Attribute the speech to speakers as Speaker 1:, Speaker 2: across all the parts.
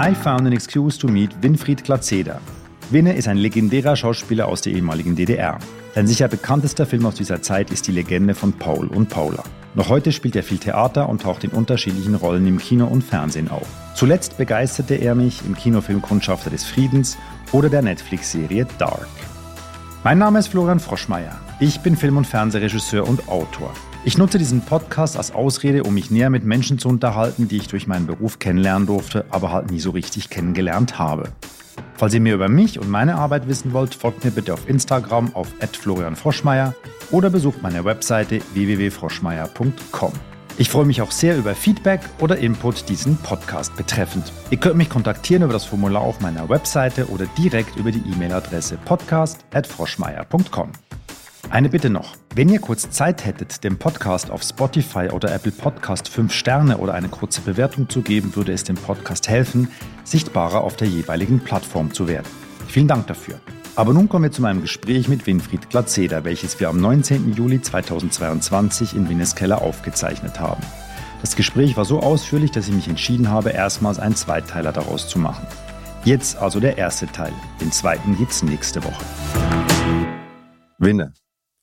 Speaker 1: I found an excuse to meet Winfried Glatzeder. Winne ist ein legendärer Schauspieler aus der ehemaligen DDR. Sein sicher bekanntester Film aus dieser Zeit ist die Legende von Paul und Paula. Noch heute spielt er viel Theater und taucht in unterschiedlichen Rollen im Kino und Fernsehen auf. Zuletzt begeisterte er mich im Kinofilm Kundschafter des Friedens oder der Netflix-Serie Dark. Mein Name ist Florian Froschmeier. Ich bin Film- und Fernsehregisseur und Autor. Ich nutze diesen Podcast als Ausrede, um mich näher mit Menschen zu unterhalten, die ich durch meinen Beruf kennenlernen durfte, aber halt nie so richtig kennengelernt habe. Falls ihr mehr über mich und meine Arbeit wissen wollt, folgt mir bitte auf Instagram auf @florianfroschmeier oder besucht meine Webseite www.froschmeier.com. Ich freue mich auch sehr über Feedback oder Input diesen Podcast betreffend. Ihr könnt mich kontaktieren über das Formular auf meiner Webseite oder direkt über die E-Mail-Adresse podcast@froschmeier.com. Eine Bitte noch. Wenn ihr kurz Zeit hättet, dem Podcast auf Spotify oder Apple Podcast 5 Sterne oder eine kurze Bewertung zu geben, würde es dem Podcast helfen, sichtbarer auf der jeweiligen Plattform zu werden. Vielen Dank dafür. Aber nun kommen wir zu meinem Gespräch mit Winfried Glatzeder, welches wir am 19. Juli 2022 in Winneskeller aufgezeichnet haben. Das Gespräch war so ausführlich, dass ich mich entschieden habe, erstmals einen Zweiteiler daraus zu machen. Jetzt also der erste Teil. Den zweiten gibt's nächste Woche.
Speaker 2: Winne,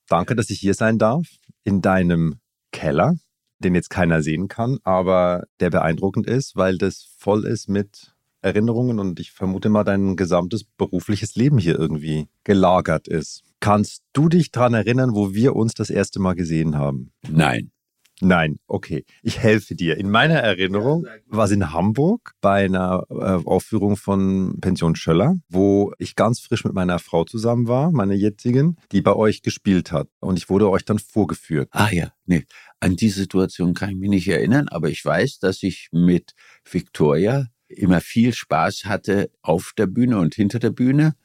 Speaker 2: Danke, dass ich hier sein darf in deinem Keller, den jetzt keiner sehen kann, aber der beeindruckend ist, weil das voll ist mit Erinnerungen und ich vermute mal, dein gesamtes berufliches Leben hier irgendwie gelagert ist. Kannst du dich daran erinnern, wo wir uns das erste Mal gesehen haben?
Speaker 3: Nein.
Speaker 2: Nein, okay. Ich helfe dir. In meiner Erinnerung war es in Hamburg bei einer äh, Aufführung von Pension Schöller, wo ich ganz frisch mit meiner Frau zusammen war, meiner jetzigen, die bei euch gespielt hat. Und ich wurde euch dann vorgeführt.
Speaker 3: Ah ja, nee. An die Situation kann ich mich nicht erinnern, aber ich weiß, dass ich mit Victoria immer viel Spaß hatte auf der Bühne und hinter der Bühne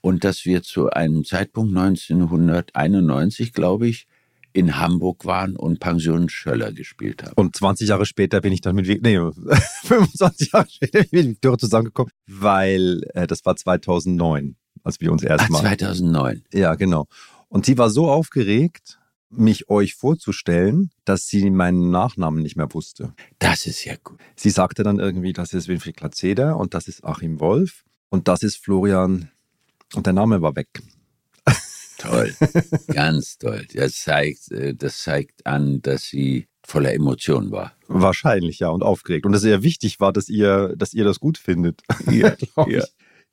Speaker 3: und dass wir zu einem Zeitpunkt 1991, glaube ich, in Hamburg waren und Pension Schöller gespielt haben.
Speaker 2: Und 20 Jahre später bin ich dann mit, nee, 25 Jahre später bin ich mit Victoria zusammengekommen, weil äh, das war 2009, als wir uns erstmal.
Speaker 3: Ah, 2009.
Speaker 2: Ja, genau. Und sie war so aufgeregt, mich euch vorzustellen, dass sie meinen Nachnamen nicht mehr wusste.
Speaker 3: Das ist ja gut.
Speaker 2: Sie sagte dann irgendwie, das ist Winfried Glatzeder und das ist Achim Wolf und das ist Florian und der Name war weg.
Speaker 3: Toll, ganz toll. Das zeigt, äh, das zeigt an, dass sie voller Emotionen war.
Speaker 2: Wahrscheinlich, ja, und aufgeregt. Und dass es sehr wichtig war, dass ihr, dass ihr das gut findet.
Speaker 3: Ja, ja.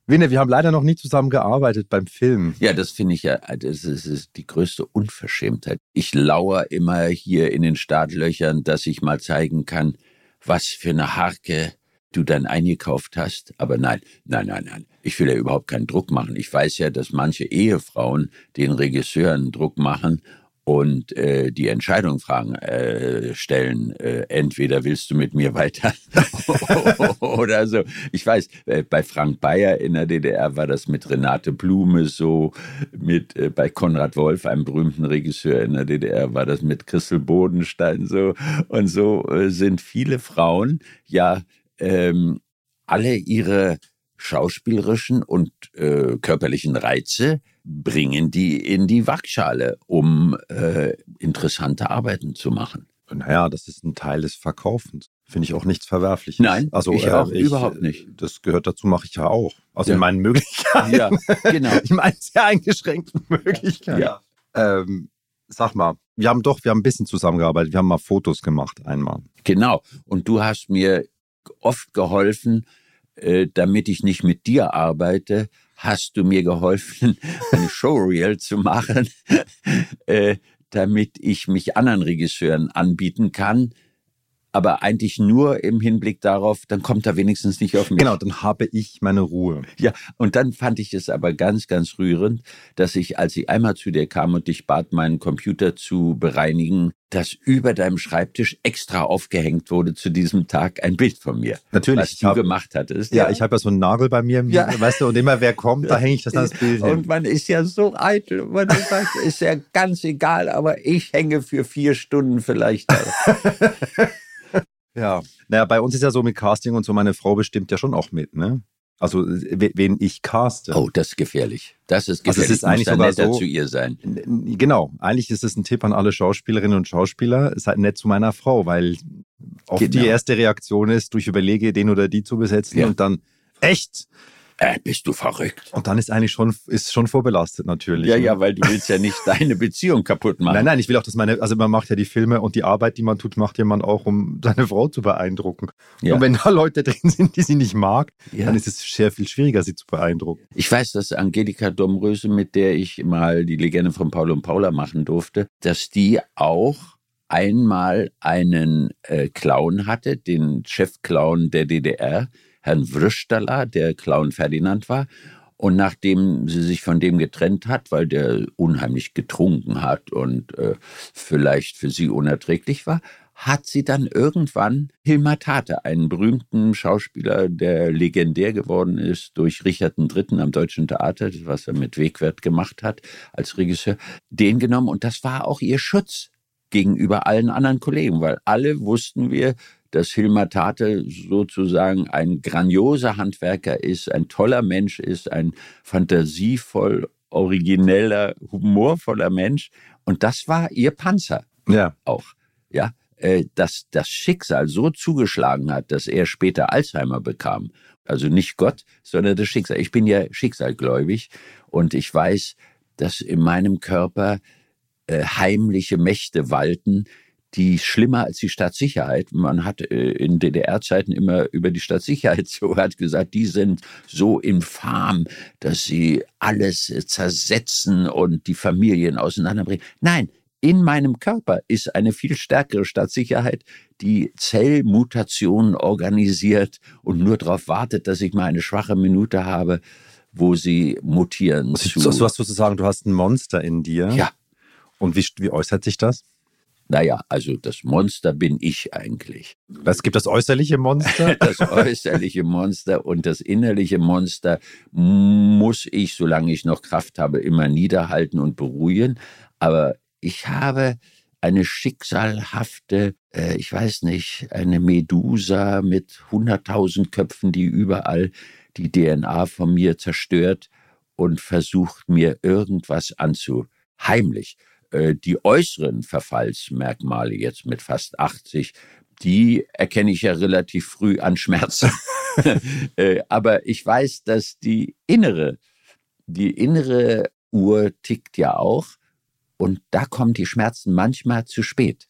Speaker 2: Winne, wir haben leider noch nie zusammen gearbeitet beim Film.
Speaker 3: Ja, das finde ich ja, das ist, das ist die größte Unverschämtheit. Ich lauere immer hier in den Startlöchern, dass ich mal zeigen kann, was für eine Harke du dann eingekauft hast. Aber nein, nein, nein, nein. Ich will ja überhaupt keinen Druck machen. Ich weiß ja, dass manche Ehefrauen den Regisseuren Druck machen und äh, die Entscheidung fragen, äh, stellen, äh, entweder willst du mit mir weiter oder so. Ich weiß, äh, bei Frank Bayer in der DDR war das mit Renate Blume so, mit äh, bei Konrad Wolf, einem berühmten Regisseur in der DDR, war das mit Christel Bodenstein so. Und so äh, sind viele Frauen ja ähm, alle ihre schauspielerischen und äh, körperlichen Reize bringen die in die Waagschale, um äh, interessante Arbeiten zu machen.
Speaker 2: Naja, das ist ein Teil des Verkaufens. Finde ich auch nichts Verwerfliches.
Speaker 3: Nein, also, ich äh, auch ich, überhaupt nicht.
Speaker 2: Das gehört dazu, mache ich ja auch. Also ja. in meinen Möglichkeiten.
Speaker 3: Ja, genau.
Speaker 2: in meinen sehr eingeschränkten Möglichkeiten. Ja. Ähm, sag mal, wir haben doch, wir haben ein bisschen zusammengearbeitet. Wir haben mal Fotos gemacht einmal.
Speaker 3: Genau. Und du hast mir oft geholfen, äh, damit ich nicht mit dir arbeite, hast du mir geholfen, eine Showreel zu machen, äh, damit ich mich anderen Regisseuren anbieten kann, aber eigentlich nur im Hinblick darauf, dann kommt er wenigstens nicht auf mich.
Speaker 2: Genau, dann habe ich meine Ruhe.
Speaker 3: Ja, und dann fand ich es aber ganz, ganz rührend, dass ich, als ich einmal zu dir kam und dich bat, meinen Computer zu bereinigen, dass über deinem Schreibtisch extra aufgehängt wurde zu diesem Tag ein Bild von mir.
Speaker 2: Natürlich.
Speaker 3: Was du hab, gemacht hattest.
Speaker 2: Ja, ja. ich habe ja so einen Nagel bei mir, ja. weißt du, und immer wer kommt, da hänge ich das das Bild
Speaker 3: hin. Und man ist ja so eitel, man sagt, ist ja ganz egal, aber ich hänge für vier Stunden vielleicht.
Speaker 2: Ja. Naja, bei uns ist ja so mit Casting und so, meine Frau bestimmt ja schon auch mit, ne? Also wen ich caste.
Speaker 3: Oh, das ist gefährlich. Das ist gefährlich.
Speaker 2: Also es ist eigentlich sogar
Speaker 3: netter
Speaker 2: so,
Speaker 3: zu ihr sein.
Speaker 2: Genau. Eigentlich ist es ein Tipp an alle Schauspielerinnen und Schauspieler. Seid nett zu meiner Frau, weil oft
Speaker 3: Genau.
Speaker 2: die erste Reaktion ist, ich überlege, den oder die zu besetzen
Speaker 3: Ja.
Speaker 2: und dann echt.
Speaker 3: Äh, bist du verrückt?
Speaker 2: Und dann ist eigentlich schon, ist schon vorbelastet natürlich.
Speaker 3: Ja,
Speaker 2: ne?
Speaker 3: ja, weil du willst ja nicht deine Beziehung kaputt machen.
Speaker 2: Nein, nein, ich will auch, dass meine, also man macht ja die Filme und die Arbeit, die man tut, macht ja man auch, um seine Frau zu beeindrucken.
Speaker 3: Ja.
Speaker 2: Und wenn da Leute drin sind, die sie nicht mag,
Speaker 3: Ja.
Speaker 2: dann ist es sehr viel schwieriger, sie zu beeindrucken.
Speaker 3: Ich weiß, dass Angelika Domröse, mit der ich mal die Legende von Paul und Paula machen durfte, dass die auch einmal einen äh, Clown hatte, den Chefclown der DDR, Herrn Wrüstaler, der Clown Ferdinand war. Und nachdem sie sich von dem getrennt hat, weil der unheimlich getrunken hat und äh, vielleicht für sie unerträglich war, hat sie dann irgendwann Hilmar Tate, einen berühmten Schauspieler, der legendär geworden ist durch Richard III. am Deutschen Theater, was er mit Wegwert gemacht hat als Regisseur, den genommen. Und das war auch ihr Schutz gegenüber allen anderen Kollegen, weil alle wussten wir, dass Hilmar Tate sozusagen ein grandioser Handwerker ist, ein toller Mensch ist, ein fantasievoll, origineller, humorvoller Mensch. Und das war ihr Panzer
Speaker 2: Ja.
Speaker 3: auch. Ja, äh, dass das Schicksal so zugeschlagen hat, dass er später Alzheimer bekam. Also nicht Gott, sondern das Schicksal. Ich bin ja schicksalgläubig und ich weiß, dass in meinem Körper äh, heimliche Mächte walten, die schlimmer als die Staatssicherheit. Man hat äh, in DDR-Zeiten immer über die Staatssicherheit so hat gesagt, die sind so infam, dass sie alles äh, zersetzen und die Familien auseinanderbringen. Nein, in meinem Körper ist eine viel stärkere Staatssicherheit, die Zellmutationen organisiert und nur darauf wartet, dass ich mal eine schwache Minute habe, wo sie mutieren.
Speaker 2: Also,
Speaker 3: zu,
Speaker 2: du hast sozusagen, du hast ein Monster in dir.
Speaker 3: ja,
Speaker 2: Und wie, wie äußert sich das?
Speaker 3: Naja, also das Monster bin ich eigentlich.
Speaker 2: Es gibt das äußerliche Monster.
Speaker 3: Das äußerliche Monster und das innerliche Monster muss ich, solange ich noch Kraft habe, immer niederhalten und beruhigen. Aber ich habe eine schicksalhafte, äh, ich weiß nicht, eine Medusa mit hunderttausend Köpfen, die überall die DNA von mir zerstört und versucht mir irgendwas anzu. Äh, die äußeren Verfallsmerkmale jetzt mit fast 80, die erkenne ich ja relativ früh an Schmerzen. Äh, Aber ich weiß, dass die innere, die innere Uhr tickt ja auch. Und da kommen die Schmerzen manchmal zu spät.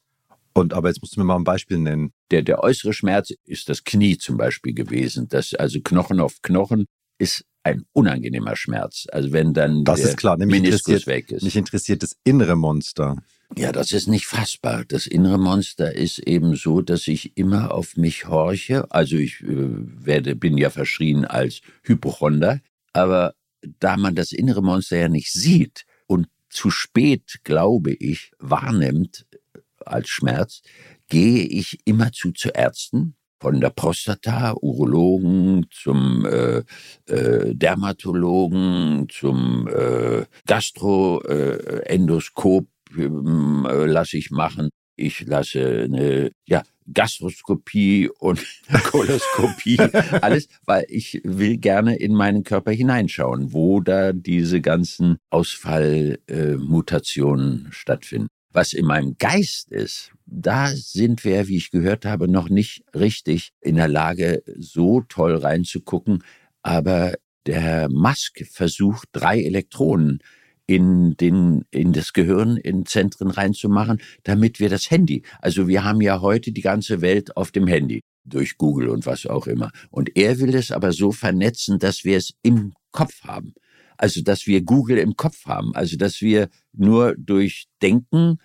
Speaker 2: Und aber jetzt musst du mir mal ein Beispiel nennen.
Speaker 3: Der, der äußere Schmerz ist das Knie zum Beispiel gewesen. Das, also Knochen auf Knochen ist ein unangenehmer Schmerz. Also wenn dann
Speaker 2: Das
Speaker 3: der
Speaker 2: ist klar. Nämlich
Speaker 3: Meniskus weg ist.
Speaker 2: mich interessiert das innere Monster.
Speaker 3: Ja, das ist nicht fassbar. Das innere Monster ist eben so, dass ich immer auf mich horche. Also ich äh, werde, bin ja verschrien als Hypochonder. Aber da man das innere Monster ja nicht sieht und zu spät, glaube ich, wahrnimmt äh, als Schmerz, gehe ich immerzu zu Ärzten, von der Prostata, Urologen zum äh, äh, Dermatologen, zum äh, Gastroendoskop ähm, äh, lasse ich machen. Ich lasse eine ja, Gastroskopie und Koloskopie, alles, weil ich will gerne in meinen Körper hineinschauen, wo da diese ganzen Ausfallmutationen stattfinden. Was in meinem Geist ist, da sind wir, wie ich gehört habe, noch nicht richtig in der Lage, so toll reinzugucken. Aber der Herr Musk versucht, drei Elektronen in, den, in das Gehirn, in Zentren reinzumachen, damit wir das Handy, also wir haben ja heute die ganze Welt auf dem Handy, durch Google und was auch immer. Und er will es aber so vernetzen, dass wir es im Kopf haben. Also, dass wir Google im Kopf haben. Also, dass wir nur durch Denken,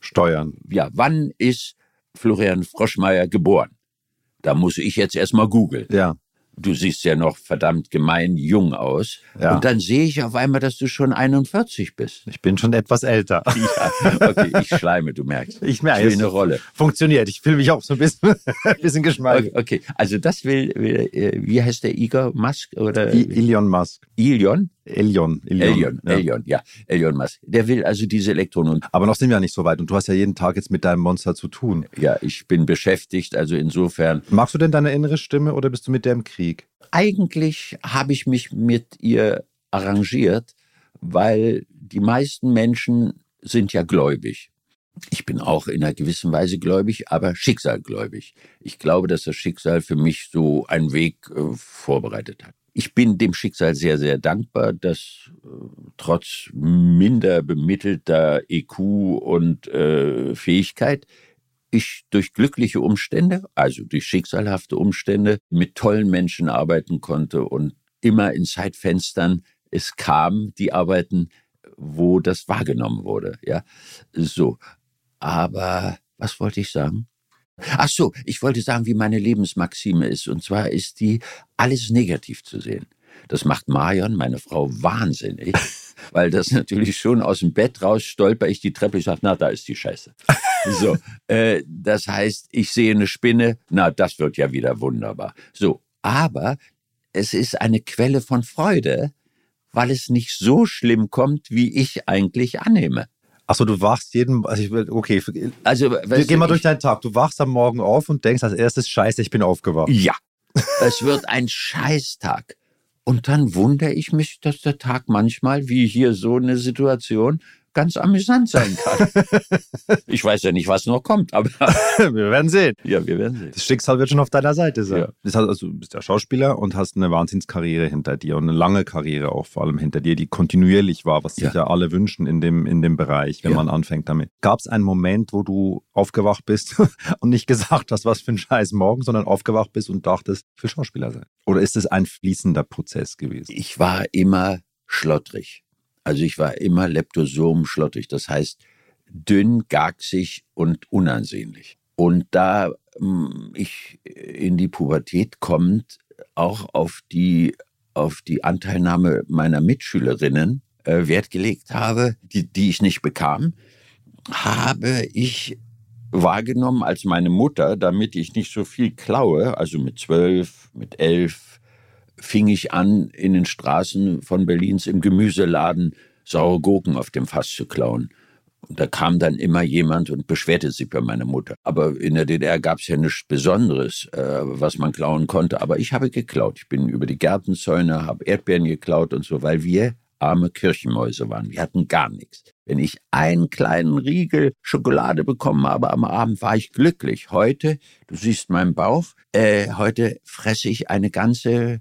Speaker 2: Steuern.
Speaker 3: ja, wann ist Florian Froschmeier geboren? Da muss ich jetzt erstmal googeln.
Speaker 2: Ja.
Speaker 3: Du siehst ja noch verdammt gemein jung aus.
Speaker 2: Ja.
Speaker 3: Und dann sehe ich auf einmal, dass du schon 41 bist.
Speaker 2: Ich bin schon etwas älter.
Speaker 3: Ja, okay, ich schleime, du merkst.
Speaker 2: Ich merke,
Speaker 3: eine Rolle.
Speaker 2: funktioniert. Ich fühle mich auch so ein bisschen, ein bisschen
Speaker 3: Okay,
Speaker 2: geschmeidig.
Speaker 3: okay, also das will, äh, wie heißt der Igor Musk oder
Speaker 2: I- Elon Musk.
Speaker 3: Ilion?
Speaker 2: Elion.
Speaker 3: Elion, Elion, ja. Elion, ja. Elion Musk. Der will also diese Elektronen.
Speaker 2: Aber noch sind wir ja nicht so weit und du hast ja jeden Tag jetzt mit deinem Monster zu tun.
Speaker 3: Ja, ich bin beschäftigt, also insofern.
Speaker 2: Magst du denn deine innere Stimme oder bist du mit der im Krieg?
Speaker 3: Eigentlich habe ich mich mit ihr arrangiert, weil die meisten Menschen sind ja gläubig. Ich bin auch in einer gewissen Weise gläubig, aber schicksalgläubig. Ich glaube, dass das Schicksal für mich so einen Weg äh, vorbereitet hat. Ich bin dem Schicksal sehr, sehr dankbar, dass äh, trotz minder bemittelter EQ und äh, Fähigkeit ich durch glückliche Umstände, also durch schicksalhafte Umstände, mit tollen Menschen arbeiten konnte und immer in Zeitfenstern es kam, die Arbeiten, wo das wahrgenommen wurde. Ja, so. Aber was wollte ich sagen? Ach so, ich wollte sagen, wie meine Lebensmaxime ist. Und zwar ist die, alles negativ zu sehen. Das macht Marion, meine Frau, wahnsinnig, weil das natürlich schon aus dem Bett raus stolper ich die Treppe, ich sage, na, da ist die Scheiße. So, äh, das heißt, ich sehe eine Spinne, na, das wird ja wieder wunderbar. So, aber es ist eine Quelle von Freude, weil es nicht so schlimm kommt, wie ich eigentlich annehme.
Speaker 2: Achso, du wachst jeden, also ich will, okay, also wir gehen mal durch deinen Tag. Du wachst am Morgen auf und denkst als erstes, scheiße, ich bin aufgewacht.
Speaker 3: Ja, es wird ein Scheißtag. Und dann wundere ich mich, dass der Tag manchmal, wie hier so eine Situation, ganz amüsant sein kann. ich weiß ja nicht, was noch kommt, aber
Speaker 2: wir werden sehen.
Speaker 3: Ja, wir werden sehen.
Speaker 2: Das Schicksal wird schon auf deiner Seite sein. Ja. Das heißt also, du bist ja Schauspieler und hast eine Wahnsinnskarriere hinter dir und eine lange Karriere auch vor allem hinter dir, die kontinuierlich war, was sich ja, ja alle wünschen in dem, in dem Bereich, wenn ja. man anfängt damit. Gab es einen Moment, wo du aufgewacht bist und nicht gesagt hast, was für ein Scheiß morgen, sondern aufgewacht bist und dachtest, ich will Schauspieler sein? Oder ist es ein fließender Prozess gewesen?
Speaker 3: Ich war immer schlottrig. Also ich war immer leptosom schlottig, das heißt dünn, gagsig und unansehnlich. Und da hm, ich in die Pubertät kommt, auch auf die, auf die Anteilnahme meiner Mitschülerinnen äh, Wert gelegt habe, die, die ich nicht bekam, habe ich wahrgenommen als meine Mutter, damit ich nicht so viel klaue, also mit zwölf, mit elf, fing ich an, in den Straßen von Berlins im Gemüseladen saure Gurken auf dem Fass zu klauen. Und da kam dann immer jemand und beschwerte sich bei meiner Mutter. Aber in der DDR gab es ja nichts Besonderes, äh, was man klauen konnte. Aber ich habe geklaut. Ich bin über die Gärtenzäune, habe Erdbeeren geklaut und so, weil wir arme Kirchenmäuse waren. Wir hatten gar nichts. Wenn ich einen kleinen Riegel Schokolade bekommen habe am Abend, war ich glücklich. Heute, du siehst meinen Bauch, äh, heute fresse ich eine ganze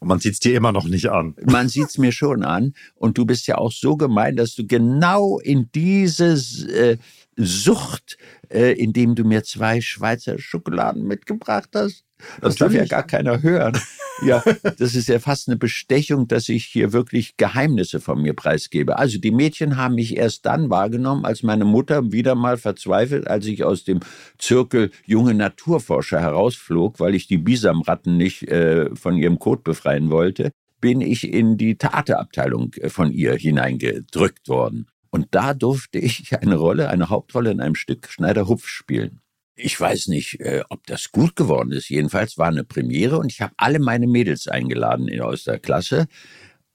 Speaker 2: und man sieht es dir immer noch nicht an.
Speaker 3: Man sieht es mir schon an. Und du bist ja auch so gemein, dass du genau in diese äh, Sucht, äh, indem du mir zwei Schweizer Schokoladen mitgebracht hast, das darf ja gar keiner hören. Ja, das ist ja fast eine Bestechung, dass ich hier wirklich Geheimnisse von mir preisgebe. Also die Mädchen haben mich erst dann wahrgenommen, als meine Mutter wieder mal verzweifelt, als ich aus dem Zirkel junge Naturforscher herausflog, weil ich die Bisamratten nicht äh, von ihrem Kot befreien wollte, bin ich in die Theaterabteilung äh, von ihr hineingedrückt worden. Und da durfte ich eine Rolle, eine Hauptrolle in einem Stück Schneider-Hupf spielen. Ich weiß nicht, äh, ob das gut geworden ist. Jedenfalls war eine Premiere und ich habe alle meine Mädels eingeladen aus der Klasse.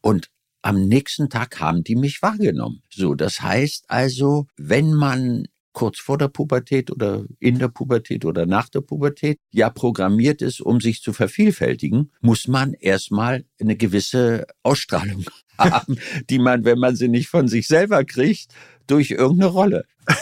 Speaker 3: Und am nächsten Tag haben die mich wahrgenommen. So, das heißt also, wenn man kurz vor der Pubertät oder in der Pubertät oder nach der Pubertät ja programmiert ist, um sich zu vervielfältigen, muss man erstmal eine gewisse Ausstrahlung haben, die man, wenn man sie nicht von sich selber kriegt, durch irgendeine Rolle.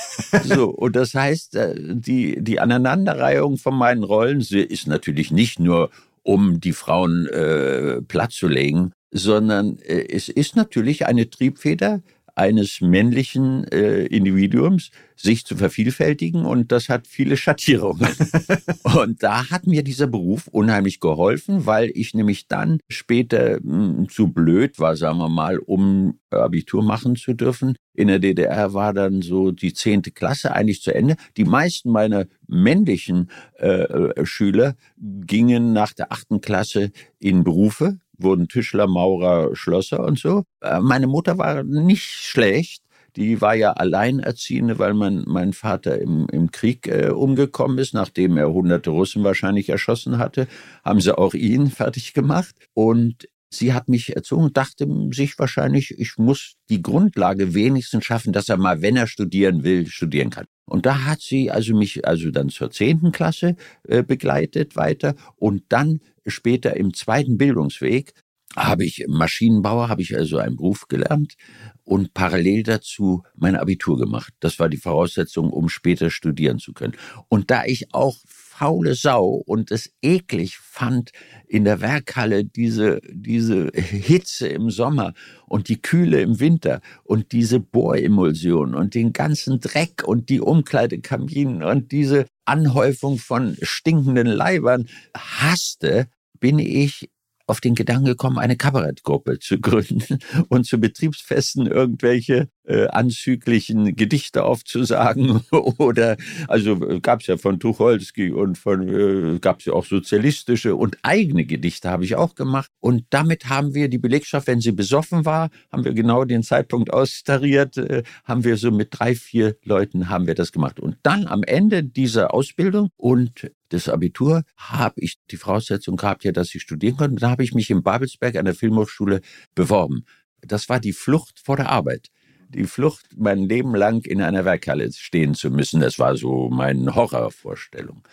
Speaker 3: So, und das heißt, äh, die, die Aneinanderreihung von meinen Rollen ist natürlich nicht nur, um die Frauen äh, platt zu legen, sondern äh, es ist natürlich eine Triebfeder eines männlichen äh, Individuums, sich zu vervielfältigen und das hat viele Schattierungen. und da hat mir dieser Beruf unheimlich geholfen, weil ich nämlich dann später mh, hm, zu blöd war, sagen wir mal, um Abitur machen zu dürfen. In der DDR war dann so die zehnte Klasse eigentlich zu Ende. Die meisten meiner männlichen äh, äh Schüler gingen nach der achten Klasse in Berufe, wurden Tischler, Maurer, Schlosser und so. Äh, meine Mutter war nicht schlecht. Die war ja Alleinerziehende, weil mein, mein Vater im, im Krieg äh, umgekommen ist, nachdem er hunderte Russen wahrscheinlich erschossen hatte, haben sie auch ihn fertig gemacht. Und Sie hat mich erzogen und dachte sich wahrscheinlich, ich muss die Grundlage wenigstens schaffen, dass er mal, wenn er studieren will, studieren kann. Und da hat sie also mich also dann zur zehnten Klasse äh, begleitet weiter und dann später im zweiten Bildungsweg habe ich Maschinenbauer, habe ich also einen Beruf gelernt und parallel dazu mein Abitur gemacht. Das war die Voraussetzung, um später studieren zu können. Und da ich auch faule Sau und es eklig fand, in der Werkhalle diese, diese Hitze im Sommer und die Kühle im Winter und diese Bohremulsion und den ganzen Dreck und die Umkleidekabinen und diese Anhäufung von stinkenden Leibern hasste, bin ich auf den Gedanken gekommen, eine Kabarettgruppe zu gründen und zu Betriebsfesten irgendwelche äh, anzüglichen Gedichte aufzusagen oder also äh, gab es ja von Tucholsky und von äh, gab es ja auch sozialistische und eigene Gedichte habe ich auch gemacht und damit haben wir die Belegschaft, wenn sie besoffen war, haben wir genau den Zeitpunkt austariert, äh, haben wir so mit drei vier Leuten haben wir das gemacht und dann am Ende dieser Ausbildung und des Abitur habe ich die Voraussetzung gehabt, ja, dass ich studieren konnte. Da habe ich mich in Babelsberg an der Filmhochschule beworben. Das war die Flucht vor der Arbeit. Die Flucht, mein Leben lang in einer Werkhalle stehen zu müssen, das war so meine Horrorvorstellung.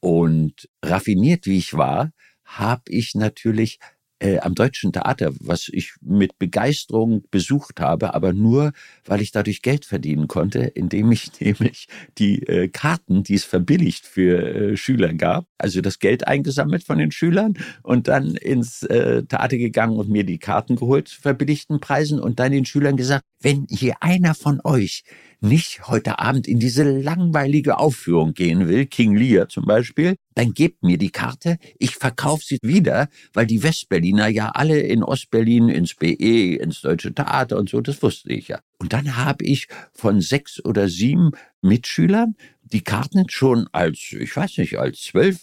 Speaker 3: Und raffiniert wie ich war, habe ich natürlich äh, am Deutschen Theater, was ich mit Begeisterung besucht habe, aber nur, weil ich dadurch Geld verdienen konnte, indem ich nämlich die äh, Karten, die es verbilligt für äh, Schüler gab, also das Geld eingesammelt von den Schülern und dann ins äh, Theater gegangen und mir die Karten geholt zu verbilligten Preisen und dann den Schülern gesagt, wenn hier einer von euch nicht heute Abend in diese langweilige Aufführung gehen will, King Lear zum Beispiel, dann gebt mir die Karte, ich verkaufe sie wieder, weil die Westberliner ja alle in Ostberlin ins BE, ins Deutsche Theater und so, das wusste ich ja. Und dann habe ich von sechs oder sieben Mitschülern die Karten schon als, ich weiß nicht, als zwölf,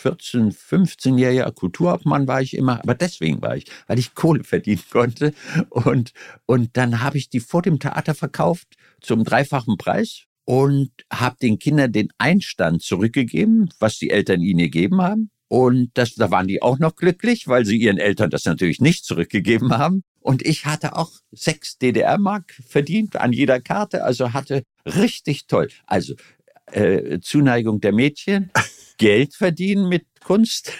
Speaker 3: 14, 15-jähriger Kulturhauptmann war ich immer, aber deswegen war ich, weil ich Kohle verdienen konnte. Und, und dann habe ich die vor dem Theater verkauft zum dreifachen Preis und habe den Kindern den Einstand zurückgegeben, was die Eltern ihnen gegeben haben. Und das, da waren die auch noch glücklich, weil sie ihren Eltern das natürlich nicht zurückgegeben haben. Und ich hatte auch sechs DDR-Mark verdient an jeder Karte, also hatte richtig toll. Also äh, Zuneigung der Mädchen, Geld verdienen mit Kunst.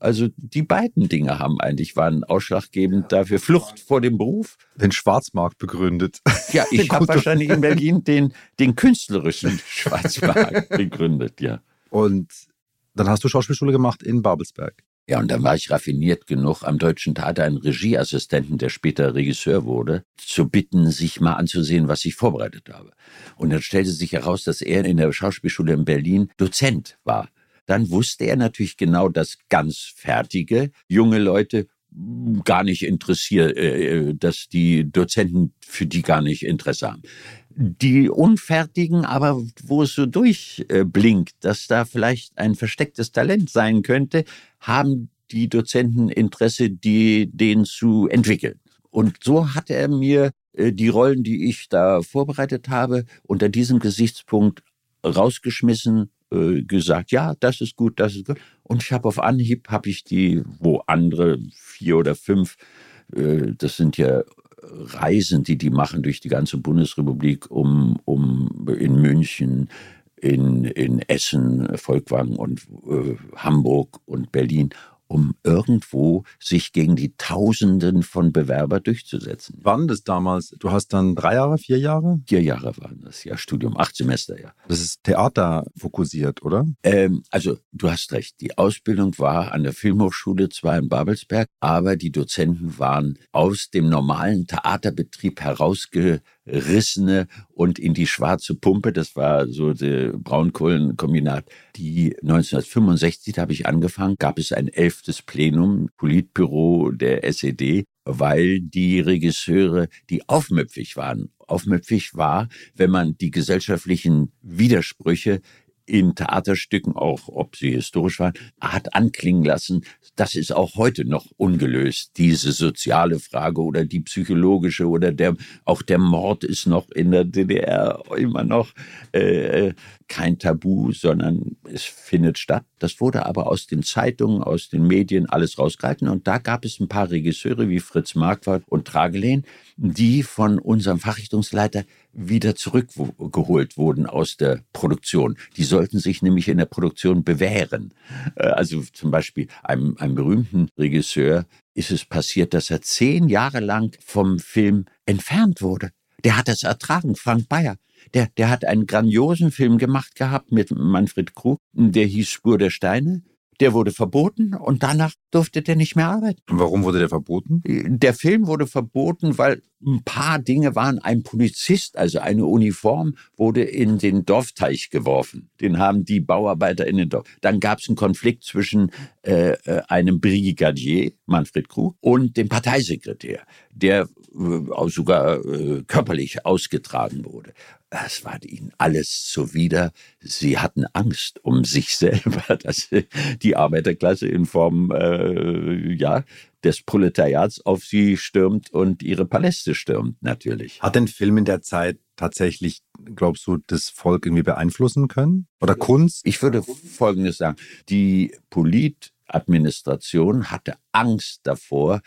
Speaker 3: Also die beiden Dinge haben eigentlich waren ausschlaggebend dafür. Flucht vor dem Beruf.
Speaker 2: Den Schwarzmarkt begründet.
Speaker 3: Ja, ich habe wahrscheinlich in Berlin den, den künstlerischen Schwarzmarkt begründet, ja.
Speaker 2: Und dann hast du Schauspielschule gemacht in Babelsberg.
Speaker 3: Ja, und dann war ich raffiniert genug, am Deutschen Theater einen Regieassistenten, der später Regisseur wurde, zu bitten, sich mal anzusehen, was ich vorbereitet habe. Und dann stellte sich heraus, dass er in der Schauspielschule in Berlin Dozent war. Dann wusste er natürlich genau, dass ganz fertige junge Leute gar nicht interessiert, äh, dass die Dozenten für die gar nicht Interesse haben die Unfertigen, aber wo es so durchblinkt, dass da vielleicht ein verstecktes Talent sein könnte, haben die Dozenten Interesse, die den zu entwickeln. Und so hat er mir äh, die Rollen, die ich da vorbereitet habe, unter diesem Gesichtspunkt rausgeschmissen, äh, gesagt, ja, das ist gut, das ist gut. Und ich habe auf Anhieb, habe ich die, wo andere vier oder fünf, äh, das sind ja Reisen, die die machen durch die ganze Bundesrepublik, um, um in München, in, in Essen, Volkwang und äh, Hamburg und Berlin um irgendwo sich gegen die Tausenden von Bewerber durchzusetzen.
Speaker 2: Wann das damals? Du hast dann drei Jahre, vier Jahre?
Speaker 3: Vier Jahre waren das, ja, Studium, acht Semester, ja.
Speaker 2: Das ist Theater fokussiert, oder?
Speaker 3: Ähm, also, du hast recht. Die Ausbildung war an der Filmhochschule zwar in Babelsberg, aber die Dozenten waren aus dem normalen Theaterbetrieb herausge Rissene und in die schwarze Pumpe, das war so der Braunkohlenkombinat, die 1965, da habe ich angefangen, gab es ein elftes Plenum, Politbüro der SED, weil die Regisseure, die aufmüpfig waren, aufmüpfig war, wenn man die gesellschaftlichen Widersprüche in Theaterstücken, auch ob sie historisch waren, hat anklingen lassen, das ist auch heute noch ungelöst, diese soziale Frage oder die psychologische oder der, auch der Mord ist noch in der DDR immer noch äh, kein Tabu, sondern es findet statt. Das wurde aber aus den Zeitungen, aus den Medien alles rausgehalten und da gab es ein paar Regisseure wie Fritz Marquardt und Tragelehn, die von unserem Fachrichtungsleiter wieder zurückgeholt wurden aus der Produktion. Die sollten sich nämlich in der Produktion bewähren. Äh, also zum Beispiel einem, einem berühmten Regisseur ist es passiert, dass er zehn Jahre lang vom Film entfernt wurde. Der hat es ertragen, Frank Bayer. Der, der hat einen grandiosen Film gemacht gehabt mit Manfred Krug, der hieß Spur der Steine. Der wurde verboten und danach durfte der nicht mehr arbeiten.
Speaker 2: Und warum wurde der verboten?
Speaker 3: Der Film wurde verboten, weil ein paar Dinge waren. Ein Polizist, also eine Uniform, wurde in den Dorfteich geworfen. Den haben die Bauarbeiter in den Dorf. Dann gab es einen Konflikt zwischen äh, äh, einem Brigadier, Manfred Krug, und dem Parteisekretär, der äh, sogar äh, körperlich ausgetragen wurde. Es war ihnen alles zuwider. Sie hatten Angst um sich selber, dass die Arbeiterklasse in Form äh, ja, des Proletariats auf sie stürmt und ihre Paläste stürmt, natürlich.
Speaker 2: Hat den Film in der Zeit tatsächlich, glaubst du, das Volk irgendwie beeinflussen können? Oder Kunst?
Speaker 3: Ich würde Folgendes sagen. Die Politadministration hatte Angst davor,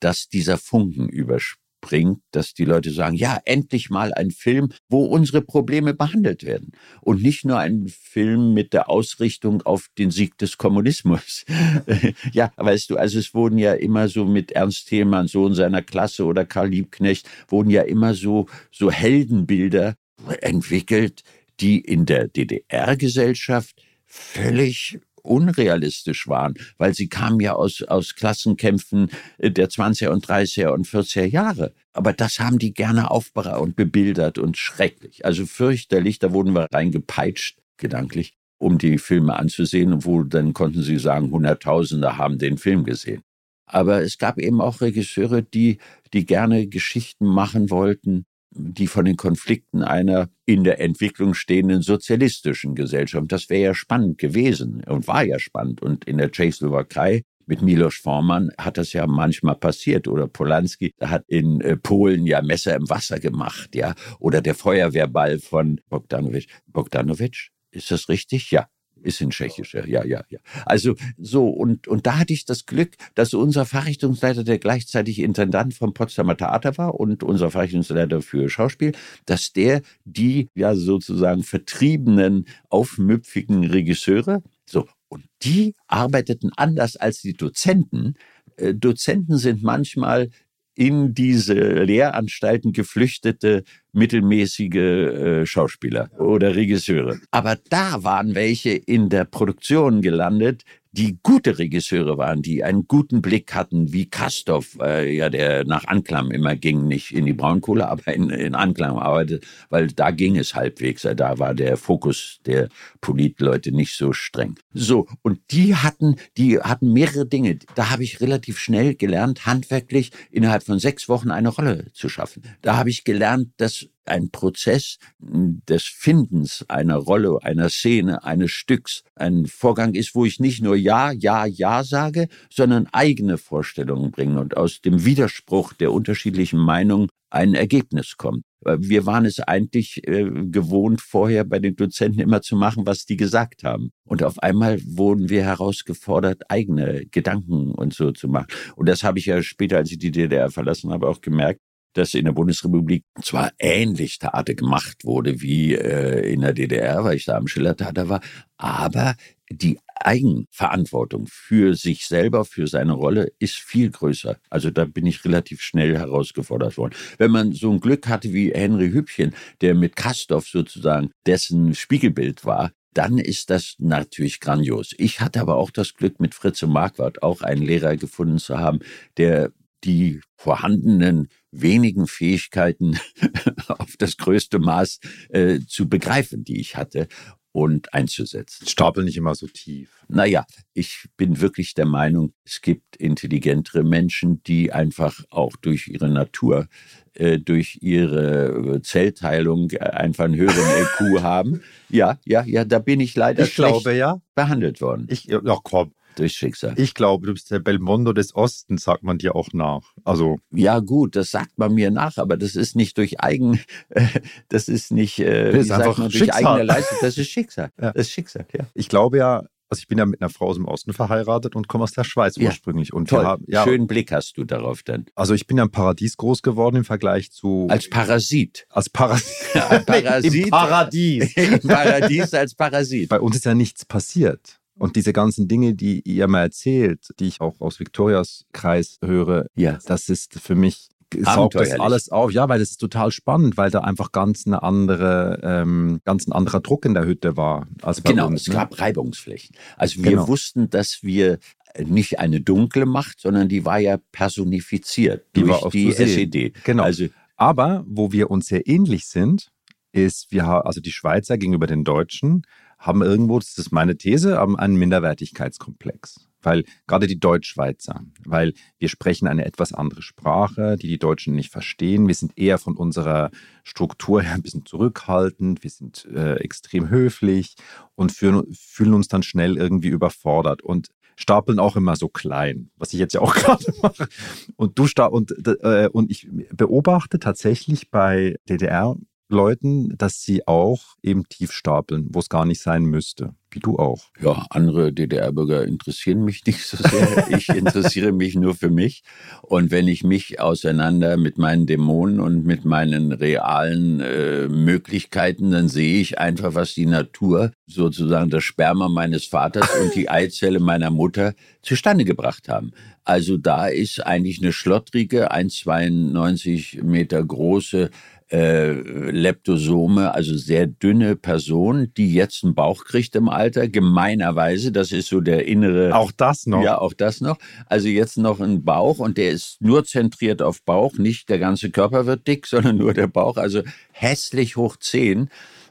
Speaker 3: dass dieser Funken überspringt bringt, dass die Leute sagen, ja, endlich mal ein Film, wo unsere Probleme behandelt werden. Und nicht nur ein Film mit der Ausrichtung auf den Sieg des Kommunismus. ja, weißt du, also es wurden ja immer so mit Ernst Thälmann, so in seiner Klasse oder Karl Liebknecht, wurden ja immer so, so Heldenbilder entwickelt, die in der DDR-Gesellschaft völlig unrealistisch waren, weil sie kamen ja aus, aus Klassenkämpfen äh, der 20er und 30er und 40er Jahre. Aber das haben die gerne aufbereitet und bebildert und schrecklich. Also fürchterlich, da wurden wir reingepeitscht, gedanklich, um die Filme anzusehen, wo dann konnten sie sagen, Hunderttausende haben den Film gesehen. Aber es gab eben auch Regisseure, die, die gerne Geschichten machen wollten, die von den Konflikten einer in der Entwicklung stehenden sozialistischen Gesellschaft. Das wäre ja spannend gewesen und war ja spannend. Und in der Tschechoslowakei mit Milos Forman hat das ja manchmal passiert. Oder Polanski hat in äh, Polen ja Messer im Wasser gemacht, ja. Oder der Feuerwehrball von Bogdanowitsch. Bogdanowitsch? Ist das richtig? Ja. Ist in Tschechischer, ja, ja, ja. Also so, und, und da hatte ich das Glück, dass unser Fachrichtungsleiter, der gleichzeitig Intendant vom Potsdamer Theater war und unser Fachrichtungsleiter für Schauspiel, dass der die ja sozusagen vertriebenen, aufmüpfigen Regisseure, so, und die arbeiteten anders als die Dozenten. Äh, Dozenten sind manchmal in diese Lehranstalten geflüchtete mittelmäßige äh, Schauspieler oder Regisseure. Aber da waren welche in der Produktion gelandet, die gute Regisseure waren, die einen guten Blick hatten, wie Kastorf, äh, ja, der nach Anklam immer ging, nicht in die Braunkohle, aber in, in Anklam arbeitet, weil da ging es halbwegs. Da war der Fokus der Politleute nicht so streng. So, und die hatten, die hatten mehrere Dinge. Da habe ich relativ schnell gelernt, handwerklich innerhalb von sechs Wochen eine Rolle zu schaffen. Da habe ich gelernt, dass ein Prozess des Findens einer Rolle, einer Szene, eines Stücks, ein Vorgang ist, wo ich nicht nur Ja, Ja, Ja sage, sondern eigene Vorstellungen bringe und aus dem Widerspruch der unterschiedlichen Meinungen ein Ergebnis kommt. Wir waren es eigentlich äh, gewohnt, vorher bei den Dozenten immer zu machen, was die gesagt haben. Und auf einmal wurden wir herausgefordert, eigene Gedanken und so zu machen. Und das habe ich ja später, als ich die DDR verlassen habe, auch gemerkt, dass in der Bundesrepublik zwar ähnlich Theater gemacht wurde wie äh, in der DDR, weil ich da am Schillertheater war, aber die Eigenverantwortung für sich selber, für seine Rolle ist viel größer. Also da bin ich relativ schnell herausgefordert worden. Wenn man so ein Glück hatte wie Henry Hübchen, der mit Kastorf sozusagen dessen Spiegelbild war, dann ist das natürlich grandios. Ich hatte aber auch das Glück, mit Fritze Marquardt auch einen Lehrer gefunden zu haben, der die vorhandenen wenigen Fähigkeiten auf das größte Maß äh, zu begreifen, die ich hatte. und einzusetzen.
Speaker 2: Stapel nicht immer so tief.
Speaker 3: Naja, ich bin wirklich der Meinung, es gibt intelligentere Menschen, die einfach auch durch ihre Natur, äh, durch ihre Zellteilung einfach einen höheren IQ haben. Ja, ja, ja, da bin ich leider
Speaker 2: ich glaube, ja.
Speaker 3: behandelt worden.
Speaker 2: Ich, ja, komm,
Speaker 3: durch Schicksal.
Speaker 2: Ich glaube, du bist der Belmondo des Ostens, sagt man dir auch nach. Also
Speaker 3: ja gut, das sagt man mir nach, aber das ist nicht durch eigen, äh, das ist nicht, äh,
Speaker 2: das ist einfach man, durch eigene
Speaker 3: Leistung, das ist Schicksal. Ja. Das ist Schicksal, ja.
Speaker 2: Ich glaube ja, also ich bin ja mit einer Frau aus dem Osten verheiratet und komme aus der Schweiz ja. ursprünglich. Und
Speaker 3: Toll. Haben, ja, Schönen Blick hast du darauf dann.
Speaker 2: Also ich bin ja im Paradies groß geworden im Vergleich zu.
Speaker 3: Als Parasit.
Speaker 2: Als Parasit.
Speaker 3: Parasit.
Speaker 2: Im Paradies.
Speaker 3: Im Paradies als Parasit.
Speaker 2: Bei uns ist ja nichts passiert. Und diese ganzen Dinge, die ihr mal erzählt, die ich auch aus Victorias Kreis höre,
Speaker 3: ja.
Speaker 2: das ist für mich saugt das alles auf. Ja, weil das ist total spannend, weil da einfach ganz eine andere, ähm, ganz ein anderer Druck in der Hütte war als bei
Speaker 3: genau,
Speaker 2: uns.
Speaker 3: Es gab Reibungsflächen. Also wir genau. wussten, dass wir nicht eine dunkle Macht, sondern die war ja personifiziert die durch die SED.
Speaker 2: Genau. Also, Aber wo wir uns sehr ähnlich sind, ist, wir haben, also die Schweizer gegenüber den Deutschen haben irgendwo, das ist meine These, haben einen Minderwertigkeitskomplex. Weil gerade die Deutschschweizer, weil wir sprechen eine etwas andere Sprache, die die Deutschen nicht verstehen. Wir sind eher von unserer Struktur her ein bisschen zurückhaltend, wir sind äh, extrem höflich und fühlen, fühlen uns dann schnell irgendwie überfordert und stapeln auch immer so klein, was ich jetzt ja auch gerade mache. Und du und, äh, und ich beobachte tatsächlich bei DDR Leuten, dass sie auch eben tief stapeln, wo es gar nicht sein müsste. Wie du auch.
Speaker 3: Ja, andere DDR-Bürger interessieren mich nicht so sehr. Ich interessiere mich nur für mich. Und wenn ich mich auseinander mit meinen Dämonen und mit meinen realen äh, Möglichkeiten, dann sehe ich einfach, was die Natur, sozusagen das Sperma meines Vaters und die Eizelle meiner Mutter zustande gebracht haben. Also da ist eigentlich eine schlottrige, 1,92 Meter große äh, Leptosome, also sehr dünne Person, die jetzt einen Bauch kriegt im Alter, gemeinerweise, das ist so der innere.
Speaker 2: Auch das noch.
Speaker 3: Ja, auch das noch. Also jetzt noch ein Bauch und der ist nur zentriert auf Bauch, nicht der ganze Körper wird dick, sondern nur der Bauch, also hässlich hoch 10.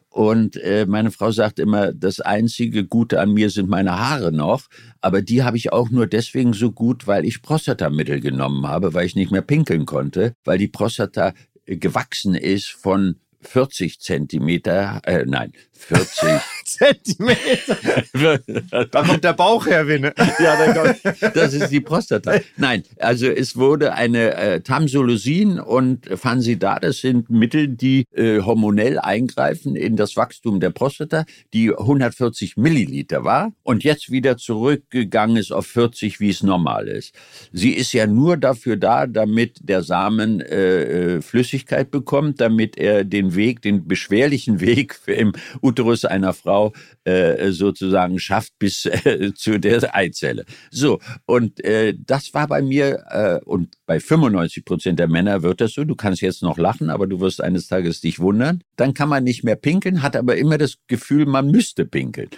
Speaker 3: Und äh, meine Frau sagt immer, das einzige Gute an mir sind meine Haare noch. Aber die habe ich auch nur deswegen so gut, weil ich Prostatamittel genommen habe, weil ich nicht mehr pinkeln konnte, weil die Prostata gewachsen ist von 40 Zentimeter, äh, nein, 40
Speaker 2: Zentimeter. da kommt der Bauch her, Winne.
Speaker 3: ja, kommt, das ist die Prostata. Nein, also es wurde eine äh, Tamsulosin und Fansidar, das sind Mittel, die äh, hormonell eingreifen in das Wachstum der Prostata, die 140 Milliliter war und jetzt wieder zurückgegangen ist auf 40, wie es normal ist. Sie ist ja nur dafür da, damit der Samen äh, äh Flüssigkeit bekommt, damit er den Weg, den beschwerlichen Weg im Uterus einer Frau äh, sozusagen schafft bis äh, zu der Eizelle. So, und äh, das war bei mir, äh, und bei 95 Prozent der Männer wird das so, du kannst jetzt noch lachen, aber du wirst eines Tages dich wundern. Dann kann man nicht mehr pinkeln, hat aber immer das Gefühl, man müsste pinkeln.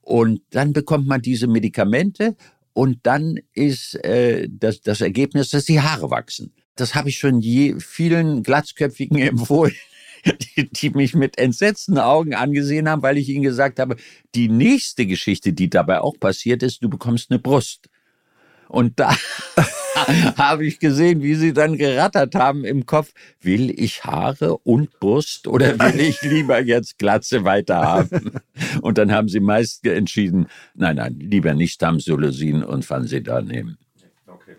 Speaker 3: Und dann bekommt man diese Medikamente und dann ist äh, das, das Ergebnis, dass die Haare wachsen. Das habe ich schon je vielen Glatzköpfigen empfohlen die, die mich mit entsetzten Augen angesehen haben, weil ich ihnen gesagt habe, die nächste Geschichte, die dabei auch passiert ist, du bekommst eine Brust. Und da habe ich gesehen, wie sie dann gerattert haben im Kopf. Will ich Haare und Brust oder will ich lieber jetzt Glatze weiter haben? Und dann haben sie meist entschieden, nein, nein, lieber nicht Tamsulosin und Fansidar nehmen.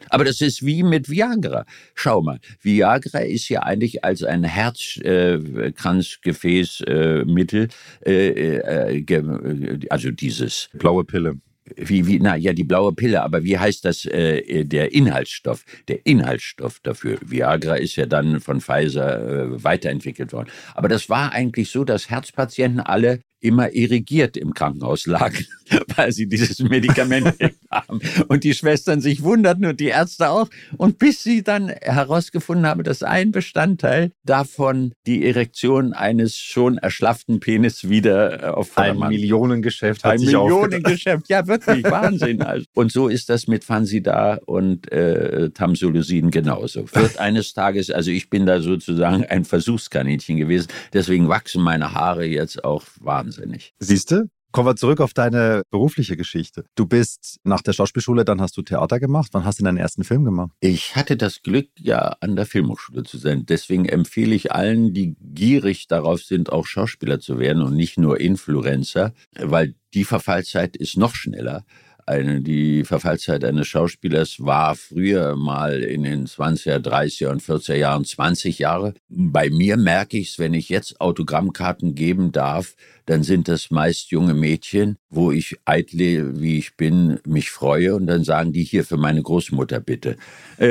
Speaker 3: Aber das ist wie mit Viagra. Schau mal, Viagra ist ja eigentlich als ein Herzkranzgefäßmittel, äh, äh, äh, also dieses
Speaker 2: blaue Pille
Speaker 3: wie, wie, na ja, die blaue Pille, aber wie heißt das, äh, der Inhaltsstoff? Der Inhaltsstoff dafür. Viagra ist ja dann von Pfizer äh, weiterentwickelt worden. Aber das war eigentlich so, dass Herzpatienten alle immer irrigiert im Krankenhaus lagen, weil sie dieses Medikament haben. Und die Schwestern sich wunderten und die Ärzte auch. Und bis sie dann herausgefunden haben, dass ein Bestandteil davon die Erektion eines schon erschlafften Penis wieder äh, auf.
Speaker 2: Ein Millionengeschäft
Speaker 3: hat Ein sich Millionengeschäft, ja wirklich, Wahnsinn. Also. Und so ist das mit Fansidar und äh, Tamsulosin genauso. Wird eines Tages, also ich bin da sozusagen ein Versuchskaninchen gewesen, deswegen wachsen meine Haare jetzt auch wahnsinnig.
Speaker 2: Siehst du? Kommen wir zurück auf deine berufliche Geschichte. Du bist nach der Schauspielschule, dann hast du Theater gemacht. Wann hast du deinen ersten Film gemacht?
Speaker 3: Ich hatte das Glück, ja an der Filmhochschule zu sein. Deswegen empfehle ich allen, die gierig darauf sind, auch Schauspieler zu werden und nicht nur Influencer, weil die Verfallzeit ist noch schneller eine, die Verfallzeit eines Schauspielers war früher mal in den 20er, 30er und 40er Jahren 20 Jahre. Bei mir merke ich es, wenn ich jetzt Autogrammkarten geben darf, dann sind das meist junge Mädchen, wo ich eitle, wie ich bin, mich freue und dann sagen die hier für meine Großmutter bitte.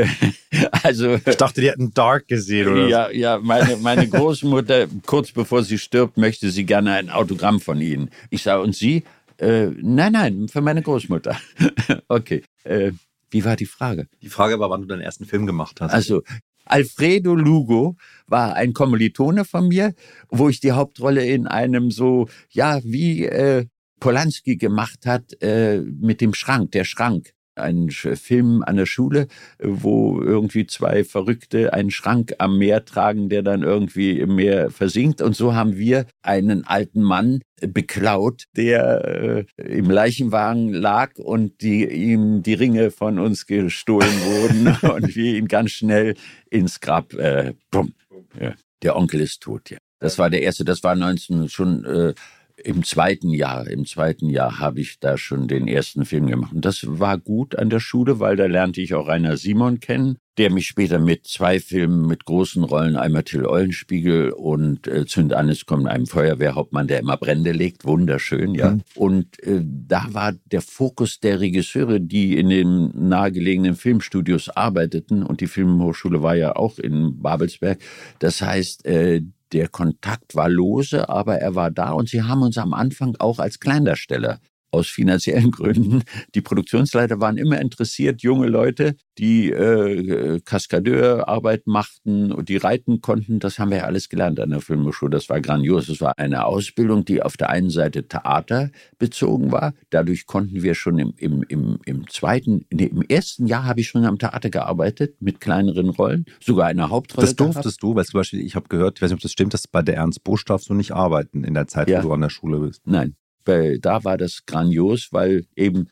Speaker 2: also ich dachte, die hätten Dark gesehen oder?
Speaker 3: Ja, ja, meine, meine Großmutter kurz bevor sie stirbt möchte sie gerne ein Autogramm von Ihnen. Ich sage und Sie? Äh, nein, nein, für meine Großmutter. okay. Äh, wie war die Frage?
Speaker 2: Die Frage war, wann du deinen ersten Film gemacht hast.
Speaker 3: Also, Alfredo Lugo war ein Kommilitone von mir, wo ich die Hauptrolle in einem so, ja, wie äh, Polanski gemacht hat, äh, mit dem Schrank, der Schrank einen Film an der Schule, wo irgendwie zwei Verrückte einen Schrank am Meer tragen, der dann irgendwie im Meer versinkt. Und so haben wir einen alten Mann beklaut, der äh, im Leichenwagen lag und die, ihm die Ringe von uns gestohlen wurden und wir ihn ganz schnell ins Grab, äh, bumm, ja, der Onkel ist tot, ja. Das war der erste, das war 19 schon äh, im zweiten Jahr, im zweiten Jahr habe ich da schon den ersten Film gemacht. Und das war gut an der Schule, weil da lernte ich auch Rainer Simon kennen, der mich später mit zwei Filmen mit großen Rollen, einmal Till Eulenspiegel und äh, Zünd an, es kommt einem Feuerwehrhauptmann, der immer Brände legt, wunderschön, ja. Mhm. Und äh, da war der Fokus der Regisseure, die in den nahegelegenen Filmstudios arbeiteten und die Filmhochschule war ja auch in Babelsberg. Das heißt, äh, der Kontakt war lose, aber er war da und sie haben uns am Anfang auch als Kleindarsteller aus finanziellen Gründen. Die Produktionsleiter waren immer interessiert, junge Leute, die äh, Kaskadeurarbeit machten und die reiten konnten. Das haben wir ja alles gelernt an der Filmhochschule. Das war grandios. Das war eine Ausbildung, die auf der einen Seite Theater bezogen war. Dadurch konnten wir schon im, im, im, im zweiten, nee, im ersten Jahr habe ich schon am Theater gearbeitet mit kleineren Rollen, sogar eine Hauptrolle.
Speaker 2: Das durftest gehabt. du, weil zum Beispiel, ich habe gehört, ich weiß nicht, ob das stimmt, dass bei der Ernst Busch darfst du nicht arbeiten in der Zeit, ja. wo du an der Schule bist.
Speaker 3: Nein, weil da war das grandios, weil eben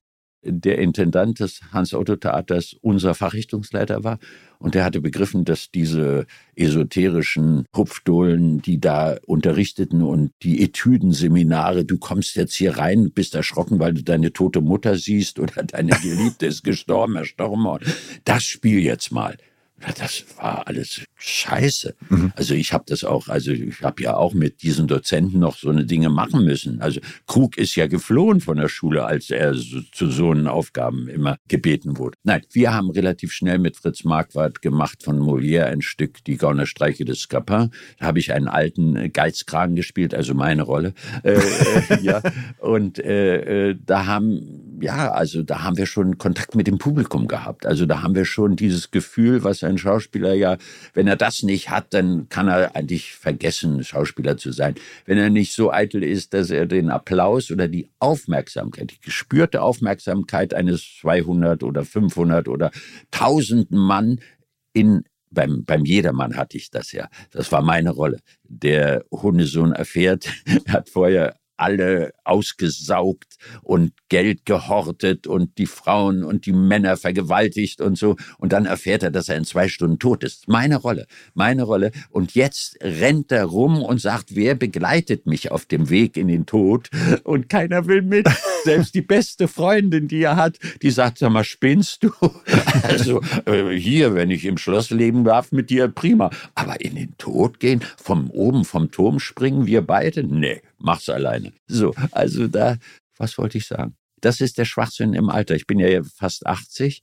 Speaker 3: der Intendant des Hans-Otto-Theaters unser Fachrichtungsleiter war. Und der hatte begriffen, dass diese esoterischen Hupfdohlen, die da unterrichteten und die Etüdenseminare, du kommst jetzt hier rein, bist erschrocken, weil du deine tote Mutter siehst oder deine Geliebte ist gestorben, erstorben. Das spiel jetzt mal das war alles scheiße. Mhm. Also ich habe das auch, also ich habe ja auch mit diesen Dozenten noch so eine Dinge machen müssen. Also Krug ist ja geflohen von der Schule, als er so, zu so einen Aufgaben immer gebeten wurde. Nein, wir haben relativ schnell mit Fritz Marquardt gemacht von Molière ein Stück Die Gaunerstreiche des Scapin. Da habe ich einen alten Geizkragen gespielt, also meine Rolle. Äh, äh, ja. Und äh, äh, da haben, ja, also da haben wir schon Kontakt mit dem Publikum gehabt. Also da haben wir schon dieses Gefühl, was ein Schauspieler ja, wenn er das nicht hat, dann kann er eigentlich vergessen, Schauspieler zu sein. Wenn er nicht so eitel ist, dass er den Applaus oder die Aufmerksamkeit, die gespürte Aufmerksamkeit eines 200 oder 500 oder 1000 Mann in beim, beim Jedermann hatte ich das ja. Das war meine Rolle. Der Hundesohn erfährt, er hat vorher alle ausgesaugt und Geld gehortet und die Frauen und die Männer vergewaltigt und so. Und dann erfährt er, dass er in zwei Stunden tot ist. Meine Rolle, meine Rolle. Und jetzt rennt er rum und sagt, wer begleitet mich auf dem Weg in den Tod? Und keiner will mit. Selbst die beste Freundin, die er hat, die sagt, sag mal, spinnst du? Also äh, hier, wenn ich im Schloss leben darf, mit dir prima. Aber in den Tod gehen, vom oben vom Turm springen wir beide? Nee, mach's alleine. So, also da, was wollte ich sagen? Das ist der Schwachsinn im Alter. Ich bin ja fast 80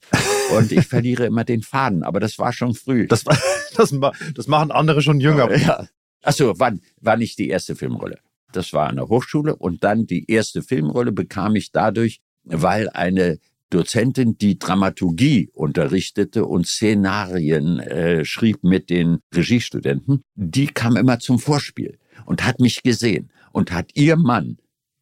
Speaker 3: und ich verliere immer den Faden, aber das war schon früh.
Speaker 2: Das, das, das machen andere schon jünger.
Speaker 3: Ja. Achso, wann war nicht die erste Filmrolle? Das war an der Hochschule und dann die erste Filmrolle bekam ich dadurch, weil eine Dozentin, die Dramaturgie unterrichtete und Szenarien äh, schrieb mit den Regiestudenten, die kam immer zum Vorspiel und hat mich gesehen und hat ihr Mann,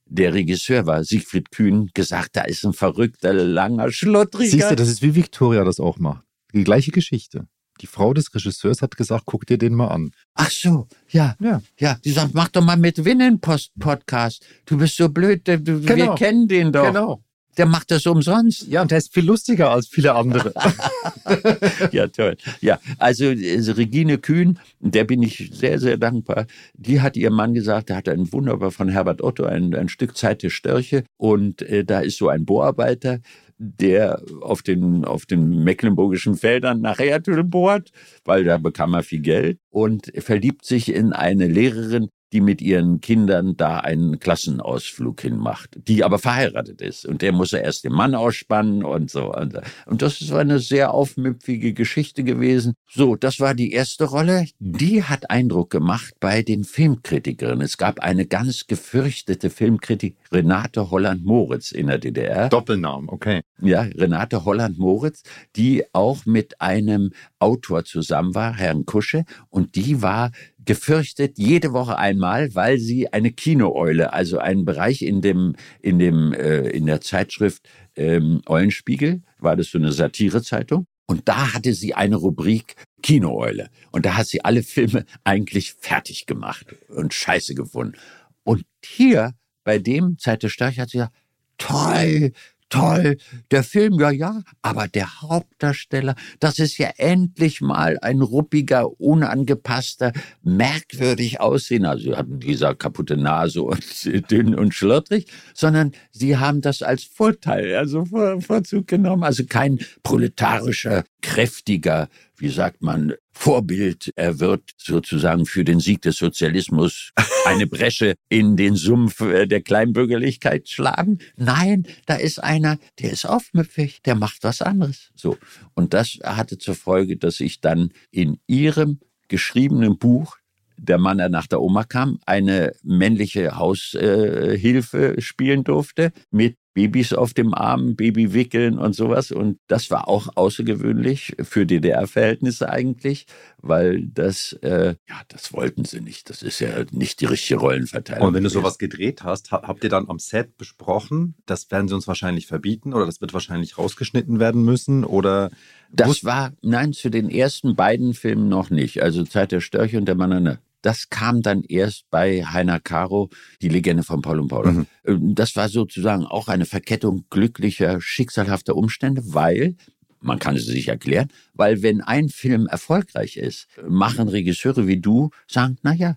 Speaker 3: der Regisseur war, Siegfried Kühn, gesagt, da ist ein verrückter, langer, schlottriger.
Speaker 2: Siehst du, das ist wie Victoria das auch macht. Die gleiche Geschichte. Die Frau des Regisseurs hat gesagt, guck dir den mal an.
Speaker 3: Ach so, ja.
Speaker 2: Ja.
Speaker 3: Ja, die sagt, mach doch mal mit Winnen Post Podcast. Du bist so blöd, du, wir
Speaker 2: Genau.
Speaker 3: kennen den doch.
Speaker 2: Genau.
Speaker 3: Der macht das umsonst.
Speaker 2: Ja, und der ist viel lustiger als viele andere.
Speaker 3: Ja, toll. Ja, also äh, Regine Kühn, der bin ich sehr, sehr dankbar. Die hat ihrem Mann gesagt, der hat ein wunderbar von Herbert Otto, ein, ein Stück Zeit der Störche. Und äh, da ist so ein Bohrarbeiter, der auf den, auf den mecklenburgischen Feldern nach Erdöl bohrt, weil da bekam er viel Geld und verliebt sich in eine Lehrerin, die mit ihren Kindern da einen Klassenausflug hinmacht, die aber verheiratet ist. Und der muss er erst den Mann ausspannen und so. Und, und das ist eine sehr aufmüpfige Geschichte gewesen. So, das war die erste Rolle. Die hat Eindruck gemacht bei den Filmkritikerinnen. Es gab eine ganz gefürchtete Filmkritik, Renate Holland-Moritz in der DDR.
Speaker 2: Doppelnamen, okay.
Speaker 3: Ja, Renate Holland-Moritz, die auch mit einem Autor zusammen war, Herrn Kusche, und die war gefürchtet jede Woche einmal, weil sie eine Kinooeule, also einen Bereich in dem in dem äh, in der Zeitschrift ähm, Eulenspiegel, war das so eine Satirezeitung, und da hatte sie eine Rubrik Kinooeule und da hat sie alle Filme eigentlich fertig gemacht und scheiße gefunden. Und hier bei dem Zeit der Störche hat sie gesagt, toll, toll, der Film, ja, ja, aber der Hauptdarsteller, das ist ja endlich mal ein ruppiger, unangepasster, merkwürdig aussehender, also sie hatten dieser kaputte Nase und dünn und schlotterig, sondern sie haben das als Vorteil, also Vor Vorzug genommen, also kein proletarischer, kräftiger, wie sagt man, Vorbild. Er wird sozusagen für den Sieg des Sozialismus eine Bresche in den Sumpf äh, der Kleinbürgerlichkeit schlagen. Nein, da ist einer, der ist aufmüpfig, der macht was anderes. So. Und das hatte zur Folge, dass ich dann in ihrem geschriebenen Buch der Mann, der nach der Oma kam, eine männliche Haushilfe äh, Hilfe spielen durfte mit Babys auf dem Arm, Baby wickeln und sowas. Und das war auch außergewöhnlich für DDR-Verhältnisse eigentlich, weil das, äh, ja, das wollten sie nicht. Das ist ja nicht die richtige Rollenverteilung.
Speaker 2: Und wenn du sowas gedreht hast, ha- habt ihr dann am Set besprochen, das werden sie uns wahrscheinlich verbieten oder das wird wahrscheinlich rausgeschnitten werden müssen oder
Speaker 3: Das war, nein, zu den ersten beiden Filmen noch nicht. Also Zeit der Störche und der Mann an der das kam dann erst bei Heiner Caro, die Legende von Paul und Paula.
Speaker 2: Mhm.
Speaker 3: Ähm, Das war sozusagen auch eine Verkettung glücklicher, schicksalhafter Umstände, weil, man kann es sich erklären, weil wenn ein Film erfolgreich ist, machen Regisseure wie du, sagen, na ja,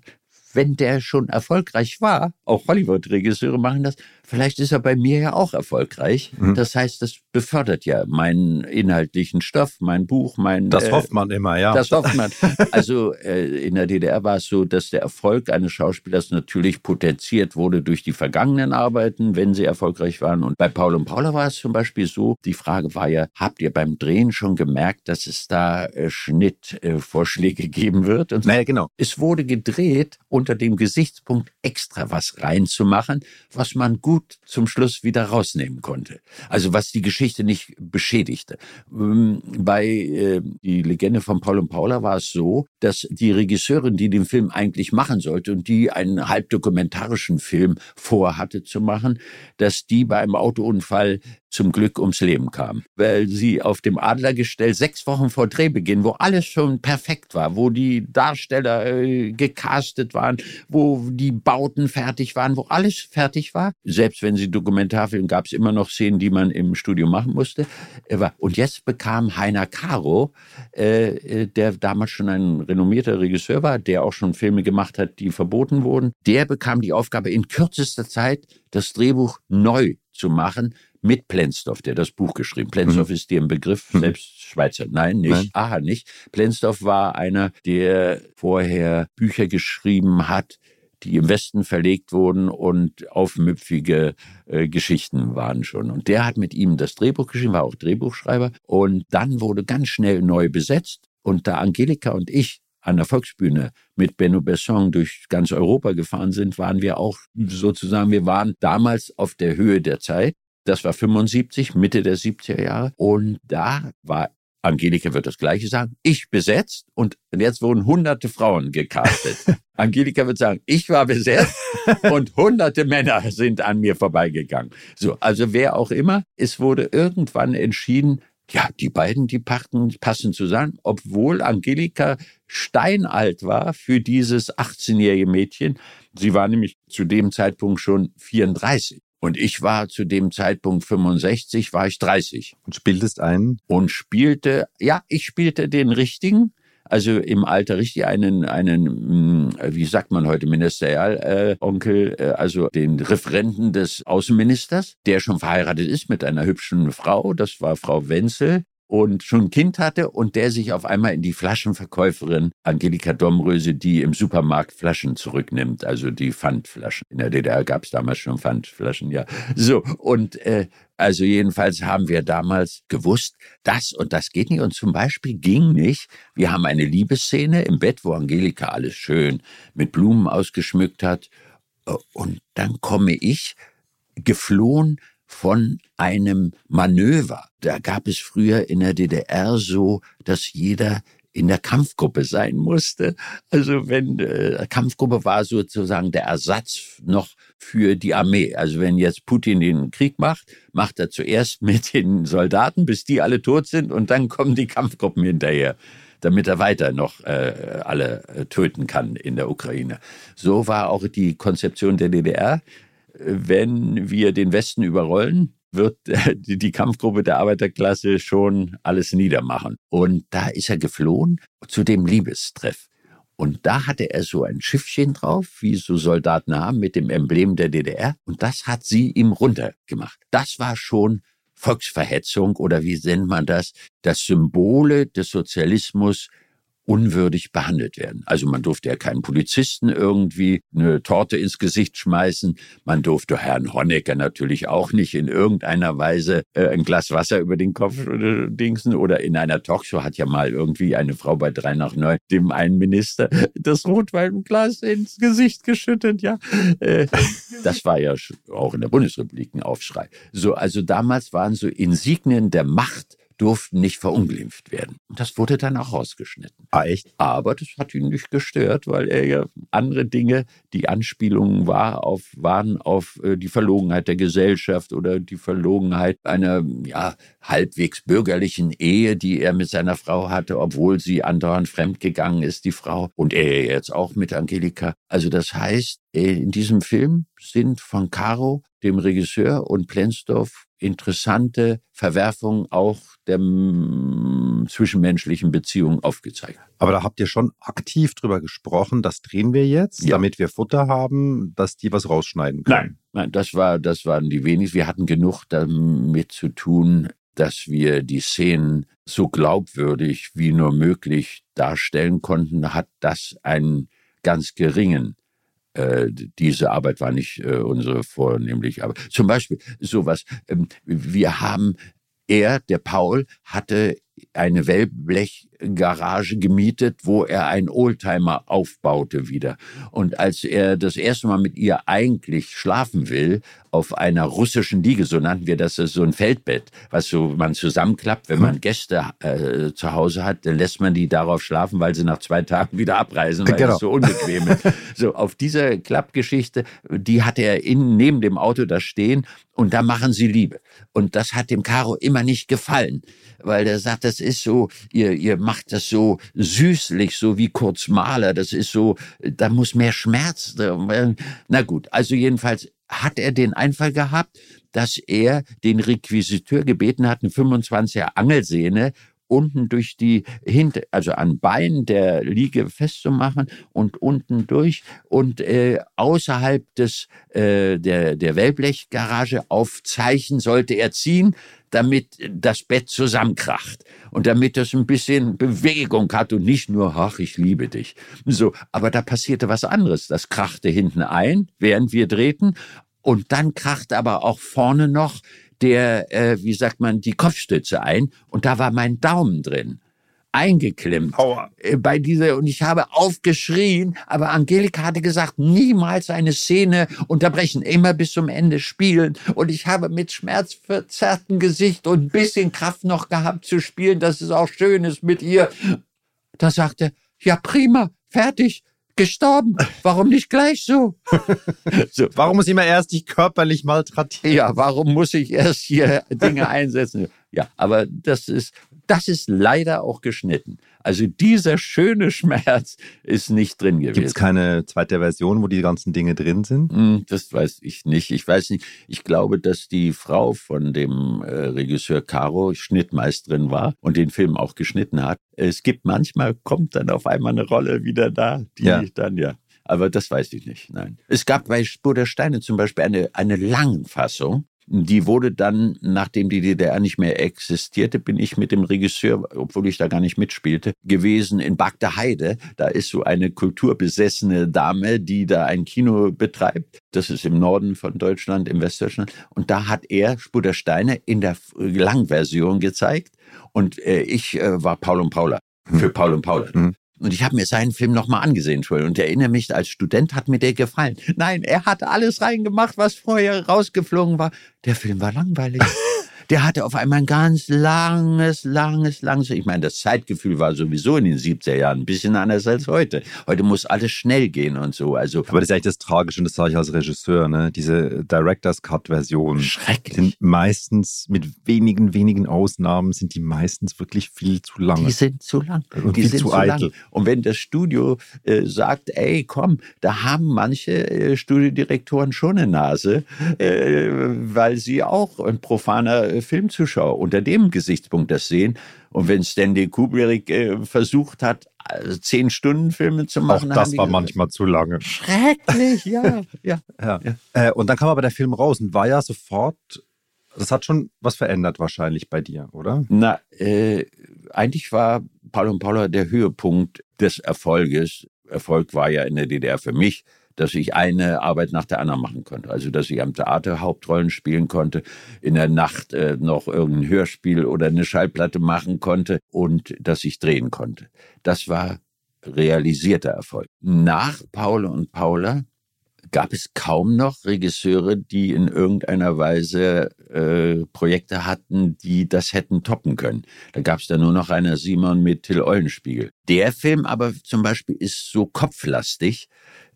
Speaker 3: wenn der schon erfolgreich war, auch Hollywood-Regisseure machen das, vielleicht ist er bei mir ja auch erfolgreich.
Speaker 2: Mhm.
Speaker 3: Das heißt, das befördert ja meinen inhaltlichen Stoff, mein Buch, mein...
Speaker 2: das
Speaker 3: äh,
Speaker 2: hofft man immer, ja.
Speaker 3: das hofft man. Also äh, in der DDR war es so, dass der Erfolg eines Schauspielers natürlich potenziert wurde durch die vergangenen Arbeiten, wenn sie erfolgreich waren. Und bei Paul und Paula war es zum Beispiel so, die Frage war ja, habt ihr beim Drehen schon gemerkt, dass es da äh, Schnittvorschläge geben wird? Und
Speaker 2: naja, genau.
Speaker 3: es wurde gedreht unter dem Gesichtspunkt, extra was reinzumachen, was man gut zum Schluss wieder rausnehmen konnte. Also was die Geschichte nicht beschädigte. Ähm, Bei äh, die Legende von Paul und Paula war es so, dass die Regisseurin, die den Film eigentlich machen sollte und die einen halb dokumentarischen Film vorhatte zu machen, dass die bei einem Autounfall zum Glück ums Leben kam, weil sie auf dem Adlergestell sechs Wochen vor Drehbeginn, wo alles schon perfekt war, wo die Darsteller äh, gecastet waren, wo die Bauten fertig waren, wo alles fertig war. Selbst wenn sie Dokumentarfilm gab es immer noch Szenen, die man im Studio machen musste. Und jetzt bekam Heiner Caro, äh, äh, der damals schon ein renommierter Regisseur war, der auch schon Filme gemacht hat, die verboten wurden, der bekam die Aufgabe, in kürzester Zeit das Drehbuch neu zu machen mit Plenzdorf, der das Buch geschrieben. Plenzdorf ist dir ein Begriff,
Speaker 2: Mhm.
Speaker 3: selbst Schweizer. Nein, nicht.
Speaker 2: Nein.
Speaker 3: Aha, nicht. Plenzdorf war einer, der vorher Bücher geschrieben hat, die im Westen verlegt wurden und aufmüpfige äh, Geschichten waren schon. Und der hat mit ihm das Drehbuch geschrieben, war auch Drehbuchschreiber. Und dann wurde ganz schnell neu besetzt. Und da Angelika und ich an der Volksbühne mit Benno Besson durch ganz Europa gefahren sind, waren wir auch sozusagen, wir waren damals auf der Höhe der Zeit. Das war 75, Mitte der 70er Jahre. Und da war Angelika wird das Gleiche sagen. Ich besetzt und jetzt wurden hunderte Frauen gecastet. Angelika wird sagen, ich war besetzt und hunderte Männer sind an mir vorbeigegangen. So, also wer auch immer, es wurde irgendwann entschieden, Ja, die beiden, die pachten, passen zusammen, obwohl Angelika steinalt war für dieses 18-jährige Mädchen. Sie war nämlich zu dem Zeitpunkt schon 34. Und ich war zu dem Zeitpunkt 65, war ich 30.
Speaker 2: Und spieltest einen?
Speaker 3: Und spielte, ja, ich spielte den richtigen also im Alter richtig einen, einen hm, wie sagt man heute, Ministerialonkel, äh, äh, also den Referenten des Außenministers, der schon verheiratet ist mit einer hübschen Frau, das war Frau Wenzel, und schon ein Kind hatte und der sich auf einmal in die Flaschenverkäuferin Angelika Domröse, die im Supermarkt Flaschen zurücknimmt, also die Pfandflaschen. In der DDR gab es damals schon Pfandflaschen, ja. So, und äh, also jedenfalls haben wir damals gewusst, das und das geht nicht. Und zum Beispiel ging nicht, wir haben eine Liebesszene im Bett, wo Angelika alles schön mit Blumen ausgeschmückt hat. Und dann komme ich geflohen von einem Manöver. Da gab es früher in der DDR so, dass jeder in der Kampfgruppe sein musste. Also wenn äh, Kampfgruppe war sozusagen der Ersatz noch für die Armee. Also wenn jetzt Putin den Krieg macht, macht er zuerst mit den Soldaten, bis die alle tot sind und dann kommen die Kampfgruppen hinterher damit er weiter noch äh, alle äh, töten kann in der Ukraine. So war auch die Konzeption der DDR wenn wir den Westen überrollen, wird die Kampfgruppe der Arbeiterklasse schon alles niedermachen. Und da ist er geflohen zu dem Liebestreff. Und da hatte er so ein Schiffchen drauf, wie so Soldaten haben, mit dem Emblem der DDR. Und das hat sie ihm runtergemacht. Das war schon Volksverhetzung oder wie nennt man das? Das Symbole des Sozialismus unwürdig behandelt werden. Also man durfte ja keinen Polizisten irgendwie eine Torte ins Gesicht schmeißen. Man durfte Herrn Honecker natürlich auch nicht in irgendeiner Weise äh, ein Glas Wasser über den Kopf äh, dingsen. Oder in einer Talkshow hat ja mal irgendwie eine Frau bei drei nach neun dem einen Minister das Rotweinglas ins Gesicht geschüttet. Ja, äh, das war ja auch in der Bundesrepublik ein Aufschrei. So, also damals waren so Insignien der Macht durften nicht verunglimpft werden. Und das wurde dann auch rausgeschnitten.
Speaker 2: Ah, echt?
Speaker 3: Aber das hat ihn nicht gestört, weil er ja andere Dinge, die Anspielungen war auf, waren auf äh, die Verlogenheit der Gesellschaft oder die Verlogenheit einer ja, halbwegs bürgerlichen Ehe, die er mit seiner Frau hatte, obwohl sie andauernd fremdgegangen ist, die Frau. Und er jetzt auch mit Angelika. Also das heißt, äh, in diesem Film sind von Caro, dem Regisseur, und Plensdorf interessante Verwerfungen auch der zwischenmenschlichen Beziehungen aufgezeigt.
Speaker 2: Aber da habt ihr schon aktiv drüber gesprochen, das drehen wir jetzt, ja. damit wir Futter haben, dass die was rausschneiden können.
Speaker 3: Nein, nein, das war, das waren die wenigsten. Wir hatten genug damit zu tun, dass wir die Szenen so glaubwürdig wie nur möglich darstellen konnten, hat das einen ganz geringen äh, diese Arbeit war nicht äh, unsere vornehmliche Arbeit. Zum Beispiel sowas. Ähm, wir haben er, der Paul, hatte eine Wellblechgarage gemietet, wo er einen Oldtimer aufbaute wieder. Und als er das erste Mal mit ihr eigentlich schlafen will, auf einer russischen Liege, so nannten wir das, so ein Feldbett, was so man zusammenklappt, wenn man Gäste äh, zu Hause hat, dann lässt man die darauf schlafen, weil sie nach zwei Tagen wieder abreisen, weil genau. es so unbequem ist. So, auf dieser Klappgeschichte, die hatte er innen neben dem Auto da stehen und da machen sie Liebe. Und das hat dem Caro immer nicht gefallen weil der sagt, das ist so, ihr, ihr macht das so süßlich, so wie Kurz Mahler, das ist so, da muss mehr Schmerz. Na gut, also jedenfalls hat er den Einfall gehabt, dass er den Requisiteur gebeten hat, eine 25er Angelsehne unten durch die Hinter, also an Beinen der Liege festzumachen und unten durch und äh, außerhalb des äh, der der Wellblechgarage auf Zeichen sollte er ziehen, damit das Bett zusammenkracht und damit es ein bisschen Bewegung hat und nicht nur, ach, ich liebe dich. So, aber da passierte was anderes. Das krachte hinten ein, während wir drehten und dann krachte aber auch vorne noch der, äh, wie sagt man, die Kopfstütze ein und da war mein Daumen drin eingeklemmt Aua. Äh, bei dieser und ich habe aufgeschrien, aber Angelika hatte gesagt, niemals eine Szene unterbrechen, immer bis zum Ende spielen und ich habe mit schmerzverzerrtem Gesicht und ein bisschen Kraft noch gehabt zu spielen, dass es auch schön ist mit ihr. Da sagte, ja prima, fertig, gestorben. Warum nicht gleich so?
Speaker 2: so? Warum muss ich immer erst dich körperlich malträtieren?
Speaker 3: Ja, warum muss ich erst hier Dinge einsetzen? Ja, aber das ist, das ist leider auch geschnitten. Also dieser schöne Schmerz ist nicht drin gewesen.
Speaker 2: Gibt es keine zweite Version, wo die ganzen Dinge drin sind?
Speaker 3: Hm, das weiß ich nicht. Ich weiß nicht. Ich glaube, dass die Frau von dem äh, Regisseur Caro Schnittmeisterin war und den Film auch geschnitten hat. Es gibt manchmal, kommt dann auf einmal eine Rolle wieder da, die ja. dann ja aber das weiß ich nicht. Nein. Es gab bei Spur der Steine zum Beispiel eine, eine Langfassung, die wurde dann, nachdem die DDR nicht mehr existierte, bin ich mit dem Regisseur, obwohl ich da gar nicht mitspielte, gewesen in Bagda Heide. Da ist so eine kulturbesessene Dame, die da ein Kino betreibt. Das ist im Norden von Deutschland, im Westdeutschland. Und da hat er Spur der Steine in der Langversion gezeigt. Und äh, ich äh, war Paul und Paula. Für Paul und Paula. Mhm. Und ich habe mir seinen Film nochmal angesehen, Joel, und erinnere mich, als Student hat mir der gefallen. Nein, er hat alles reingemacht, was vorher rausgeflogen war. Der Film war langweilig. der hatte auf einmal ein ganz langes, langes, langes, ich meine, das Zeitgefühl war sowieso in den 70er Jahren ein bisschen anders als heute. Heute muss alles schnell gehen und so. Also,
Speaker 2: Aber das ist eigentlich das Tragische und das sage ich als Regisseur, ne? Diese Director's Cut Version
Speaker 3: Schrecklich.
Speaker 2: sind meistens mit wenigen, wenigen Ausnahmen sind die meistens wirklich viel zu lang.
Speaker 3: Die sind zu lang.
Speaker 2: Und
Speaker 3: die sind
Speaker 2: zu
Speaker 3: zu
Speaker 2: eitel.
Speaker 3: lang. Und wenn das Studio äh, sagt, ey, komm, da haben manche äh, Studiodirektoren schon eine Nase, äh, weil sie auch ein profaner äh, Filmzuschauer unter dem Gesichtspunkt das sehen. Und wenn Stanley Kubrick äh, versucht hat, äh, zehn Stunden Filme zu
Speaker 2: Auch
Speaker 3: machen, haben
Speaker 2: das war manchmal zu lange.
Speaker 3: schrecklich, ja, ja.
Speaker 2: Ja. Äh, und dann kam aber der Film raus und war ja sofort, das hat schon was verändert wahrscheinlich bei dir, oder?
Speaker 3: Na, äh, eigentlich war Paul und Paula der Höhepunkt des Erfolges. Erfolg war ja in der DDR für mich, dass ich eine Arbeit nach der anderen machen konnte. Also, dass ich am Theater Hauptrollen spielen konnte, in der Nacht äh, noch irgendein Hörspiel oder eine Schallplatte machen konnte und dass ich drehen konnte. Das war realisierter Erfolg. Nach Paul und Paula gab es kaum noch Regisseure, die in irgendeiner Weise äh, Projekte hatten, die das hätten toppen können. Da gab es dann nur noch einer Simon mit Till Eulenspiegel. Der Film aber zum Beispiel ist so kopflastig,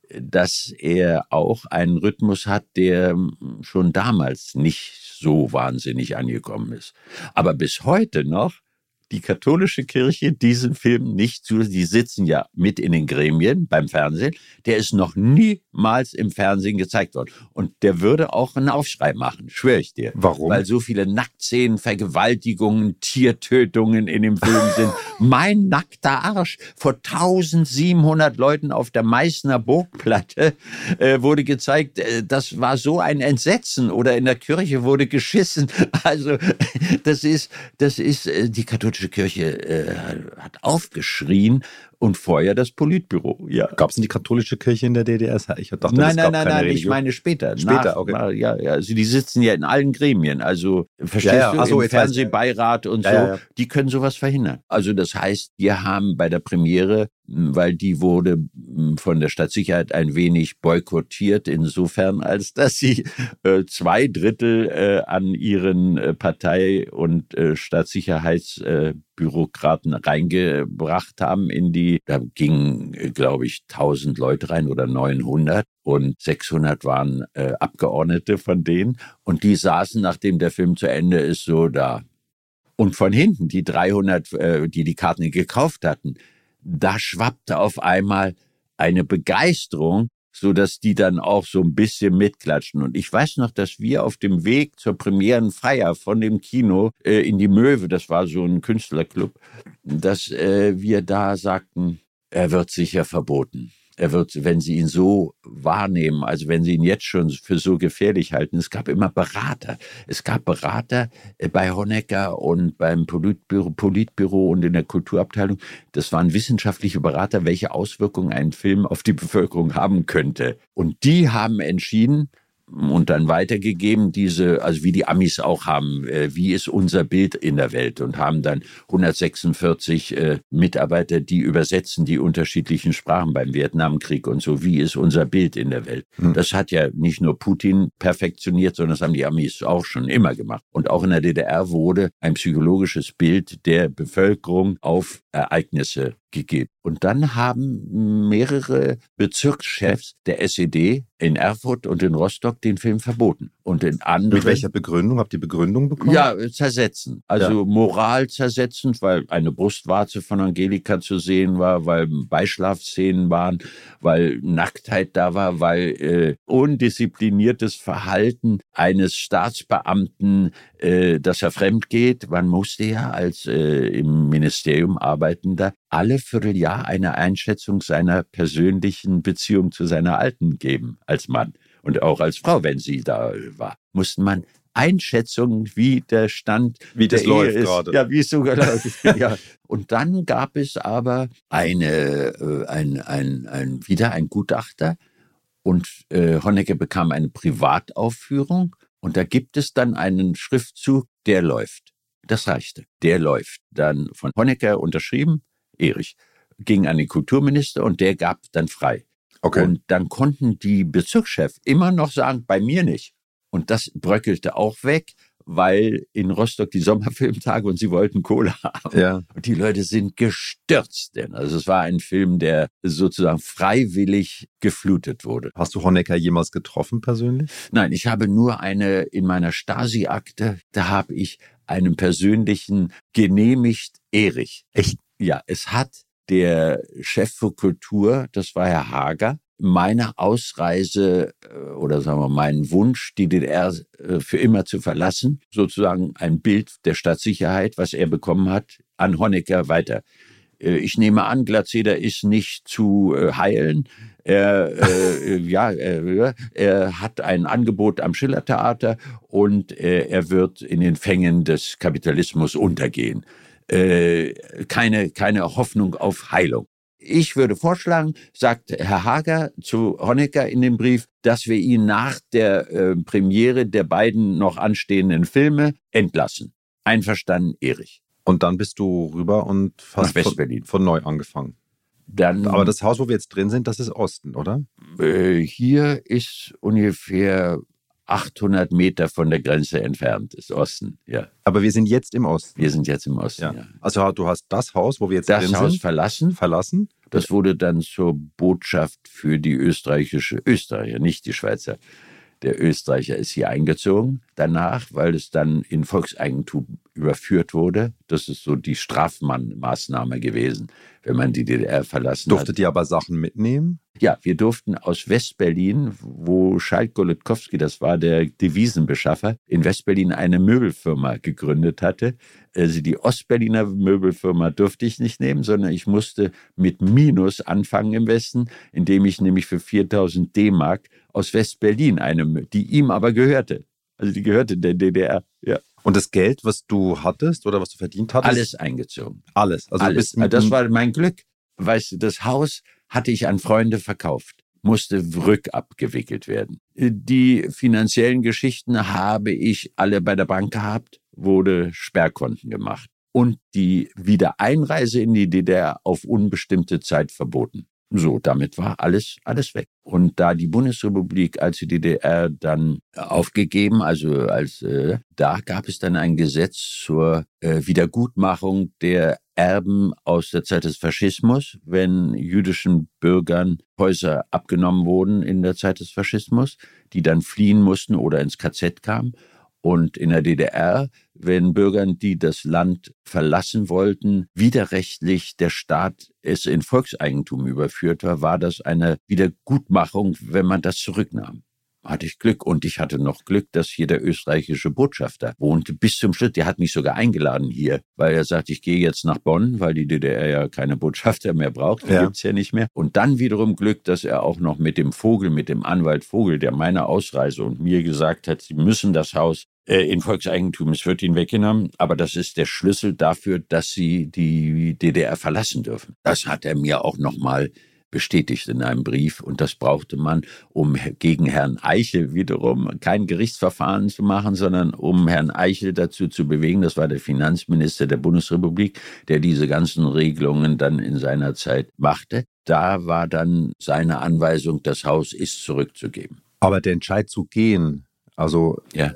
Speaker 3: dass er auch einen Rhythmus hat, der schon damals nicht so wahnsinnig angekommen ist. Aber bis heute noch die katholische Kirche diesen Film nicht zu, die sitzen ja mit in den Gremien beim Fernsehen, der ist noch niemals im Fernsehen gezeigt worden. Und der würde auch einen Aufschrei machen, schwöre ich dir.
Speaker 2: Warum?
Speaker 3: Weil so viele Nacktszenen, Vergewaltigungen, Tiertötungen in dem Film sind. mein nackter Arsch vor 1700 Leuten auf der Meißner Burgplatte äh, wurde gezeigt, äh, das war so ein Entsetzen. Oder in der Kirche wurde geschissen. Also das ist, das ist, äh, die katholische Kirche äh, hat aufgeschrien und vorher das Politbüro. Ja.
Speaker 2: Gab es denn die katholische Kirche in der DDR? Ich dachte,
Speaker 3: Nein, nein, nein, nein, ich meine später.
Speaker 2: Später,
Speaker 3: Nach,
Speaker 2: okay.
Speaker 3: Ja, ja, also die sitzen ja in allen Gremien. Also verstehst
Speaker 2: Ja, ja,
Speaker 3: du,
Speaker 2: ach so,
Speaker 3: im. Fernsehbeirat und so,
Speaker 2: ja,
Speaker 3: die können sowas verhindern. Also das heißt, wir haben bei der Premiere, weil die wurde von der Stadtsicherheit ein wenig boykottiert, insofern als dass sie äh, zwei Drittel äh, an ihren äh, Partei- und äh, Stadtsicherheitsbürokraten reingebracht haben in die, da gingen, glaube ich, 1000 Leute rein oder 900 und 600 waren äh, Abgeordnete von denen und die saßen, nachdem der Film zu Ende ist, so da. Und von hinten, die 300, äh, die die Karten gekauft hatten, da schwappte auf einmal eine Begeisterung, so dass die dann auch so ein bisschen mitklatschen. Und ich weiß noch, dass wir auf dem Weg zur Premierenfeier von dem Kino äh, in die Möwe, das war so ein Künstlerclub, dass äh, wir da sagten, er wird sicher verboten. Er wird, wenn Sie ihn so wahrnehmen, also wenn Sie ihn jetzt schon für so gefährlich halten, es gab immer Berater. Es gab Berater äh, bei Honecker und beim Politbüro, Politbüro und in der Kulturabteilung. Das waren wissenschaftliche Berater, welche Auswirkungen ein Film auf die Bevölkerung haben könnte. Und die haben entschieden, und dann weitergegeben, diese, also wie die Amis auch haben, äh, wie ist unser Bild in der Welt und haben dann 146 äh, Mitarbeiter, die übersetzen die unterschiedlichen Sprachen beim Vietnamkrieg und so, wie ist unser Bild in der Welt.
Speaker 2: Hm.
Speaker 3: Das hat ja nicht nur Putin perfektioniert, sondern das haben die Amis auch schon immer gemacht. Und auch in der DDR wurde ein psychologisches Bild der Bevölkerung auf Ereignisse gegeben. Und dann haben mehrere Bezirkschefs der SED in Erfurt und in Rostock den Film verboten. Und in anderen.
Speaker 2: Mit welcher Begründung? Habt ihr Begründung bekommen?
Speaker 3: Ja, zersetzen. Also ja. Moral zersetzend, weil eine Brustwarze von Angelika zu sehen war, weil Beischlafszenen waren, weil Nacktheit da war, weil äh, undiszipliniertes Verhalten eines Staatsbeamten, äh, dass er fremd geht. Man musste ja als äh, im Ministerium arbeitender alle Vierteljahr eine Einschätzung seiner persönlichen Beziehung zu seiner Alten geben als Mann und auch als Frau, wenn sie da war, musste man Einschätzungen, wie der Stand
Speaker 2: wie das läuft
Speaker 3: ist.
Speaker 2: gerade.
Speaker 3: Ja, wie es sogar läuft. ja. Und dann gab es aber eine, äh, ein, ein, ein, wieder ein Gutachter und äh, Honecker bekam eine Privataufführung und da gibt es dann einen Schriftzug, der läuft. Das reichte. Der läuft. Dann von Honecker unterschrieben, Erich, ging an den Kulturminister und der gab dann frei. Okay. Und dann konnten die Bezirkschefs immer noch sagen, bei mir nicht. Und das bröckelte auch weg, weil in Rostock die Sommerfilmtage und sie wollten Kohle haben. Ja. Und die Leute sind gestürzt. Denn also es war ein Film, der sozusagen freiwillig geflutet wurde.
Speaker 2: Hast du Honecker jemals getroffen persönlich?
Speaker 3: Nein, ich habe nur eine in meiner Stasi-Akte, da habe ich einen persönlichen genehmigt Erich.
Speaker 2: Echt?
Speaker 3: Ja, es hat der Chef für Kultur, das war Herr Hager, meine Ausreise äh, oder sagen wir meinen Wunsch, die DDR äh, für immer zu verlassen, sozusagen ein Bild der Stadtsicherheit, was er bekommen hat, an Honecker weiter. Äh, ich nehme an, Glatzeder ist nicht zu heilen. Er, äh, ja, er, er, hat ein Angebot am Schillertheater und er wird in den Fängen des Kapitalismus untergehen äh, keine, keine Hoffnung auf Heilung. Ich würde vorschlagen, sagt Herr Hager zu Honecker in dem Brief, dass wir ihn nach der äh, Premiere der beiden noch anstehenden Filme entlassen. Einverstanden, Erich.
Speaker 2: Und dann bist du rüber und
Speaker 3: hast von,
Speaker 2: von, neu angefangen. Dann, Aber das Haus, wo wir jetzt drin sind, das ist Osten, oder?
Speaker 3: Äh, hier ist ungefähr 800 Meter von der Grenze entfernt ist Osten, ja.
Speaker 2: Aber wir sind jetzt im Osten.
Speaker 3: Wir sind jetzt im Osten, ja. ja.
Speaker 2: Also du hast das Haus, wo wir jetzt
Speaker 3: das
Speaker 2: drin
Speaker 3: Haus
Speaker 2: sind,
Speaker 3: verlassen.
Speaker 2: Verlassen.
Speaker 3: Das wurde dann zur Botschaft für die österreichische Österreicher, nicht die Schweizer. Der Österreicher ist hier eingezogen danach, weil es dann in Volkseigentum überführt wurde. Das ist so die Strafmaßnahme gewesen, wenn man die DDR verlassen
Speaker 2: Durftet
Speaker 3: hat.
Speaker 2: Durftet ihr aber Sachen mitnehmen?
Speaker 3: Ja, wir durften aus Westberlin, wo Schalt Golitkowski, das war der Devisenbeschaffer, in Westberlin eine Möbelfirma gegründet hatte. Also die Ostberliner Möbelfirma durfte ich nicht nehmen, sondern ich musste mit Minus anfangen im Westen, indem ich nämlich für 4000 D-Mark aus Westberlin eine, die ihm aber gehörte. Also die gehörte der DDR, ja.
Speaker 2: Und das Geld, was du hattest oder was du verdient hattest?
Speaker 3: Alles eingezogen.
Speaker 2: Alles.
Speaker 3: Also Alles. das war mein Glück. Weißt du, das Haus hatte ich an Freunde verkauft, musste rückabgewickelt werden. Die finanziellen Geschichten habe ich alle bei der Bank gehabt, wurde Sperrkonten gemacht. Und die Wiedereinreise in die DDR auf unbestimmte Zeit verboten. So, damit war alles, alles weg. Und da die Bundesrepublik als die DDR dann aufgegeben, also als äh, da gab es dann ein Gesetz zur äh, Wiedergutmachung der Erben aus der Zeit des Faschismus, wenn jüdischen Bürgern Häuser abgenommen wurden in der Zeit des Faschismus, die dann fliehen mussten oder ins KZ kamen. Und in der DDR, wenn Bürgern, die das Land verlassen wollten, widerrechtlich der Staat es in Volkseigentum überführt war, war das eine Wiedergutmachung, wenn man das zurücknahm hatte ich Glück. Und ich hatte noch Glück, dass hier der österreichische Botschafter wohnte bis zum Schluss. Der hat mich sogar eingeladen hier, weil er sagt, ich gehe jetzt nach Bonn, weil die DDR ja keine Botschafter mehr braucht. Die ja. gibt's ja nicht mehr. Und dann wiederum Glück, dass er auch noch mit dem Vogel, mit dem Anwalt Vogel, der meine Ausreise und mir gesagt hat, sie müssen das Haus in Volkseigentum, es wird ihnen weggenommen, aber das ist der Schlüssel dafür, dass sie die DDR verlassen dürfen. Das hat er mir auch nochmal bestätigt in einem Brief. Und das brauchte man, um gegen Herrn Eichel wiederum kein Gerichtsverfahren zu machen, sondern um Herrn Eichel dazu zu bewegen, das war der Finanzminister der Bundesrepublik, der diese ganzen Regelungen dann in seiner Zeit machte. Da war dann seine Anweisung, das Haus ist zurückzugeben.
Speaker 2: Aber der Entscheid zu gehen, also
Speaker 3: ja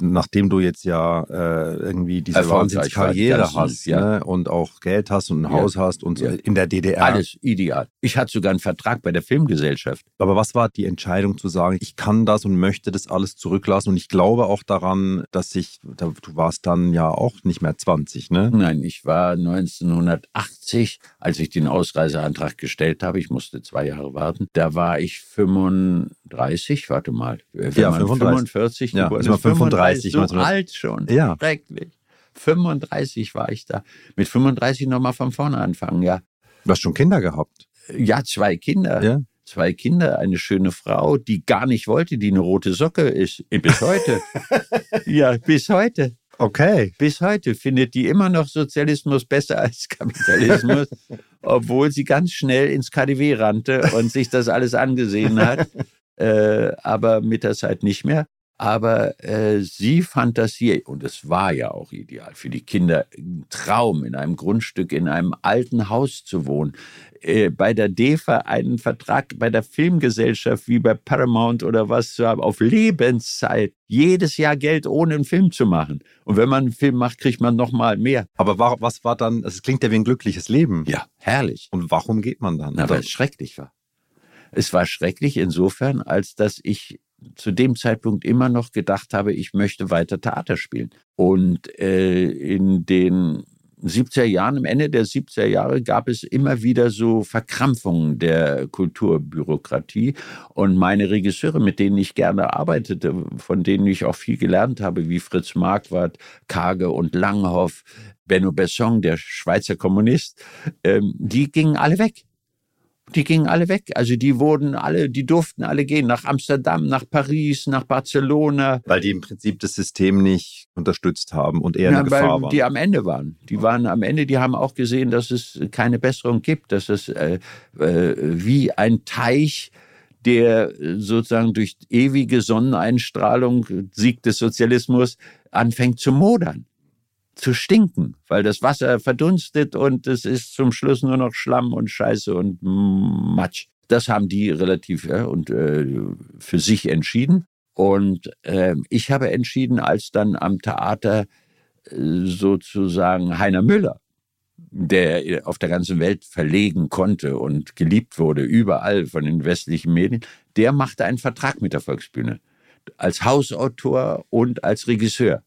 Speaker 2: nachdem du jetzt ja äh, irgendwie diese Wahnsinnskarriere hast ja. ne? und auch Geld hast und ein ja. Haus hast und so in der DDR.
Speaker 3: Alles ideal. Ich hatte sogar einen Vertrag bei der Filmgesellschaft.
Speaker 2: Aber was war die Entscheidung zu sagen, ich kann das und möchte das alles zurücklassen und ich glaube auch daran, dass ich, du warst dann ja auch nicht mehr 20, ne?
Speaker 3: Nein, ich war 1980, als ich den Ausreiseantrag gestellt habe, ich musste zwei Jahre warten, da war ich 35, warte mal,
Speaker 2: ja, 45,
Speaker 3: ja,
Speaker 2: also 35,
Speaker 3: 35 so alt schon,
Speaker 2: ja.
Speaker 3: schrecklich. 35 war ich da. Mit 35 nochmal von vorne anfangen, ja.
Speaker 2: Du hast schon Kinder gehabt?
Speaker 3: Ja, zwei Kinder.
Speaker 2: Ja.
Speaker 3: Zwei Kinder, eine schöne Frau, die gar nicht wollte, die eine rote Socke ist. Bis heute. ja, bis heute.
Speaker 2: Okay.
Speaker 3: Bis heute findet die immer noch Sozialismus besser als Kapitalismus, obwohl sie ganz schnell ins KDW rannte und sich das alles angesehen hat, äh, aber mit der Zeit nicht mehr. Aber äh, sie fand das hier, und es war ja auch ideal für die Kinder, ein Traum, in einem Grundstück, in einem alten Haus zu wohnen. Äh, bei der DEFA einen Vertrag bei der Filmgesellschaft wie bei Paramount oder was zu haben, auf Lebenszeit. Jedes Jahr Geld, ohne einen Film zu machen. Und wenn man einen Film macht, kriegt man noch mal mehr.
Speaker 2: Aber war, was war dann, es klingt ja wie ein glückliches Leben.
Speaker 3: Ja, herrlich.
Speaker 2: Und warum geht man dann?
Speaker 3: Na, weil es schrecklich war. Es war schrecklich insofern, als dass ich zu dem Zeitpunkt immer noch gedacht habe, ich möchte weiter Theater spielen. Und äh, in den 70er Jahren, am Ende der 70er Jahre gab es immer wieder so Verkrampfungen der Kulturbürokratie. Und meine Regisseure, mit denen ich gerne arbeitete, von denen ich auch viel gelernt habe, wie Fritz Marquardt, Kage und Langhoff, Benno Besson, der Schweizer Kommunist, ähm, die gingen alle weg. Die gingen alle weg. Also die wurden alle, die durften alle gehen nach Amsterdam, nach Paris, nach Barcelona.
Speaker 2: Weil die im Prinzip das System nicht unterstützt haben und eher ja, eine Gefahr
Speaker 3: waren. Die am Ende waren. Die waren am Ende, die haben auch gesehen, dass es keine Besserung gibt, dass es äh, äh, wie ein Teich der sozusagen durch ewige Sonneneinstrahlung, Sieg des Sozialismus, anfängt zu modern zu stinken, weil das Wasser verdunstet und es ist zum Schluss nur noch Schlamm und Scheiße und Matsch. Das haben die relativ ja, und äh, für sich entschieden. Und äh, ich habe entschieden, als dann am Theater äh, sozusagen Heiner Müller, der auf der ganzen Welt verlegen konnte und geliebt wurde, überall von den westlichen Medien, der machte einen Vertrag mit der Volksbühne als Hausautor und als Regisseur.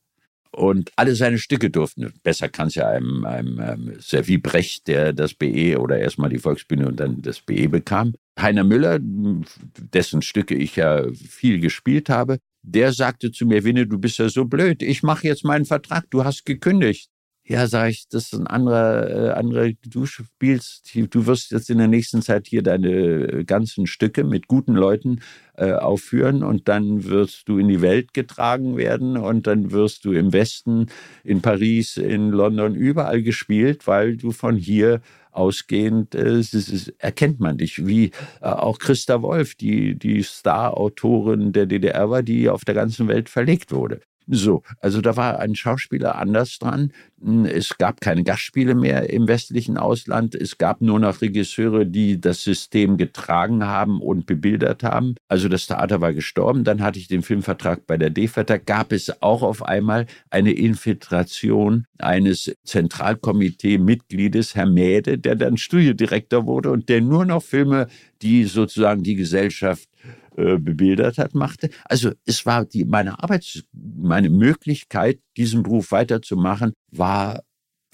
Speaker 3: Und alle seine Stücke durften, besser kann es ja einem, einem, einem Servi Brecht, der das BE oder erstmal die Volksbühne und dann das BE bekam. Heiner Müller, dessen Stücke ich ja viel gespielt habe, der sagte zu mir, Winne, du bist ja so blöd, ich mache jetzt meinen Vertrag, du hast gekündigt. Ja, sage ich, das ist ein anderer, äh, anderer, du spielst, du wirst jetzt in der nächsten Zeit hier deine ganzen Stücke mit guten Leuten äh, aufführen und dann wirst du in die Welt getragen werden und dann wirst du im Westen, in Paris, in London, überall gespielt, weil du von hier ausgehend äh, erkennt man dich, wie äh, auch Christa Wolf, die, die Star-Autorin der DDR war, die auf der ganzen Welt verlegt wurde. So, also da war ein Schauspieler anders dran. Hm, es gab keine Gastspiele mehr im westlichen Ausland. Es gab nur noch Regisseure, die das System getragen haben und bebildert haben. Also das Theater war gestorben. Dann hatte ich den Filmvertrag bei der DEFA. Da gab es auch auf einmal eine Infiltration eines Zentralkomitee-Mitgliedes, Herr Mäde, der dann Studiodirektor wurde und der nur noch Filme, die sozusagen die Gesellschaft äh, bebildert hat, machte. Also es war die, meine Arbeits, meine Möglichkeit, diesen Beruf weiterzumachen, war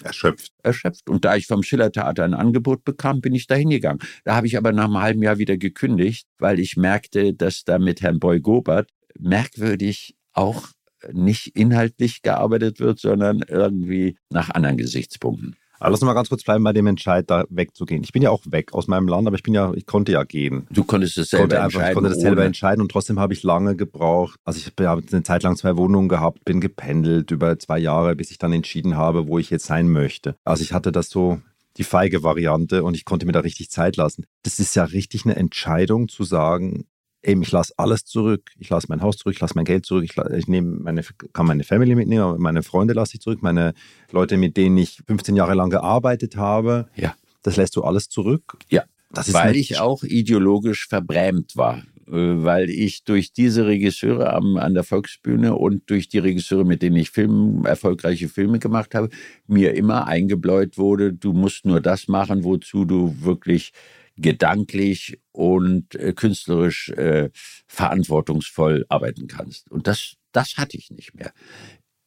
Speaker 2: erschöpft.
Speaker 3: Erschöpft. Und da ich vom Schillertheater ein Angebot bekam, bin ich da hingegangen. Da habe ich aber nach einem halben Jahr wieder gekündigt, weil ich merkte, dass da mit Herrn Boy Gobert merkwürdig auch nicht inhaltlich gearbeitet wird, sondern irgendwie nach anderen Gesichtspunkten.
Speaker 2: Aber lass uns mal ganz kurz bleiben bei dem Entscheid, da wegzugehen. Ich bin ja auch weg aus meinem Land, aber ich bin ja, ich konnte ja gehen.
Speaker 3: Du konntest es selber
Speaker 2: konnte einfach,
Speaker 3: entscheiden.
Speaker 2: Ich konnte das selber entscheiden und trotzdem habe ich lange gebraucht. Also ich habe eine Zeit lang zwei Wohnungen gehabt, bin gependelt über zwei Jahre, bis ich dann entschieden habe, wo ich jetzt sein möchte. Also ich hatte das so die feige Variante und ich konnte mir da richtig Zeit lassen. Das ist ja richtig eine Entscheidung zu sagen, eben, ich lasse alles zurück. Ich lasse mein Haus zurück, ich lasse mein Geld zurück, ich, ich nehme meine, kann meine Family mitnehmen, meine Freunde lasse ich zurück, meine Leute, mit denen ich 15 Jahre lang gearbeitet habe.
Speaker 3: Ja.
Speaker 2: Das lässt du alles zurück.
Speaker 3: Ja. Weil ich auch ideologisch verbrämt war. äh, weil ich durch diese Regisseure am, an der Volksbühne und durch die Regisseure, mit denen ich Film, erfolgreiche Filme gemacht habe, mir immer eingebläut wurde, du musst nur das machen, wozu du wirklich gedanklich und äh, künstlerisch äh, verantwortungsvoll arbeiten kannst. Und das, das hatte ich nicht mehr.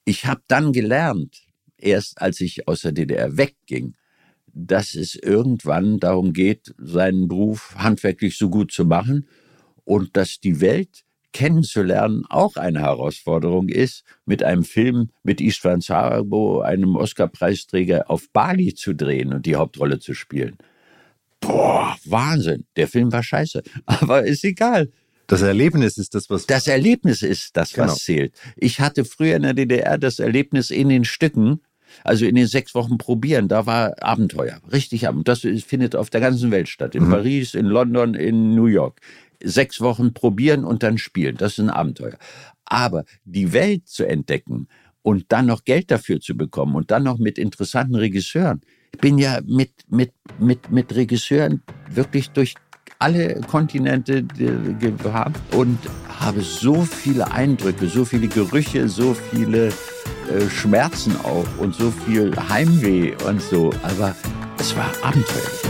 Speaker 3: Ich habe dann gelernt, erst als ich aus der DDR wegging, dass es irgendwann darum geht, seinen Beruf handwerklich so gut zu machen und dass die Welt kennenzulernen auch eine Herausforderung ist, mit einem Film mit Istvan Sabo, einem Oscar-Preisträger, auf Bali zu drehen und die Hauptrolle zu spielen. Boah, Wahnsinn. Der Film war scheiße, aber ist egal.
Speaker 4: Das Erlebnis ist das, was.
Speaker 3: Das Erlebnis ist das, was genau. zählt. Ich hatte früher in der DDR das Erlebnis in den Stücken, also in den sechs Wochen probieren, da war Abenteuer, richtig Abenteuer. Das findet auf der ganzen Welt statt. In mhm. Paris, in London, in New York. Sechs Wochen probieren und dann spielen. Das ist ein Abenteuer. Aber die Welt zu entdecken und dann noch Geld dafür zu bekommen und dann noch mit interessanten Regisseuren. Ich bin ja mit, mit, mit, mit Regisseuren wirklich durch alle Kontinente gehabt und habe so viele Eindrücke, so viele Gerüche, so viele äh, Schmerzen auch und so viel Heimweh und so. Aber es war abenteuerlich.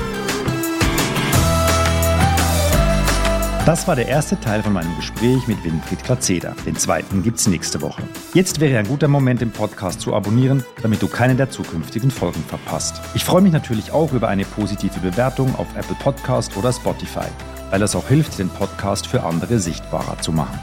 Speaker 2: Das war der erste Teil von meinem Gespräch mit Winfried Glatzeder. Den zweiten gibt's nächste Woche. Jetzt wäre ein guter Moment, den Podcast zu abonnieren, damit du keine der zukünftigen Folgen verpasst. Ich freue mich natürlich auch über eine positive Bewertung auf Apple Podcast oder Spotify, weil das auch hilft, den Podcast für andere sichtbarer zu machen.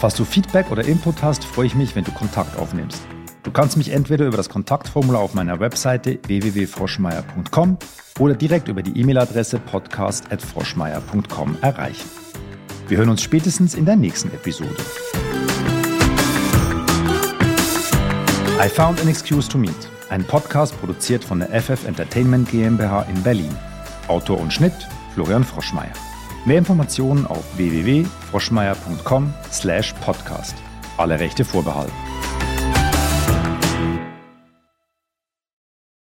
Speaker 2: Falls du Feedback oder Input hast, freue ich mich, wenn du Kontakt aufnimmst. Du kannst mich entweder über das Kontaktformular auf meiner Webseite www.froschmeier.com oder direkt über die E-Mail-Adresse podcast.froschmeier.com erreichen. Wir hören uns spätestens in der nächsten Episode. I Found an Excuse to Meet, ein Podcast produziert von der FF Entertainment GmbH in Berlin. Autor und Schnitt Florian Froschmeier. Mehr Informationen auf www.froschmeier.com/podcast. Alle Rechte vorbehalten.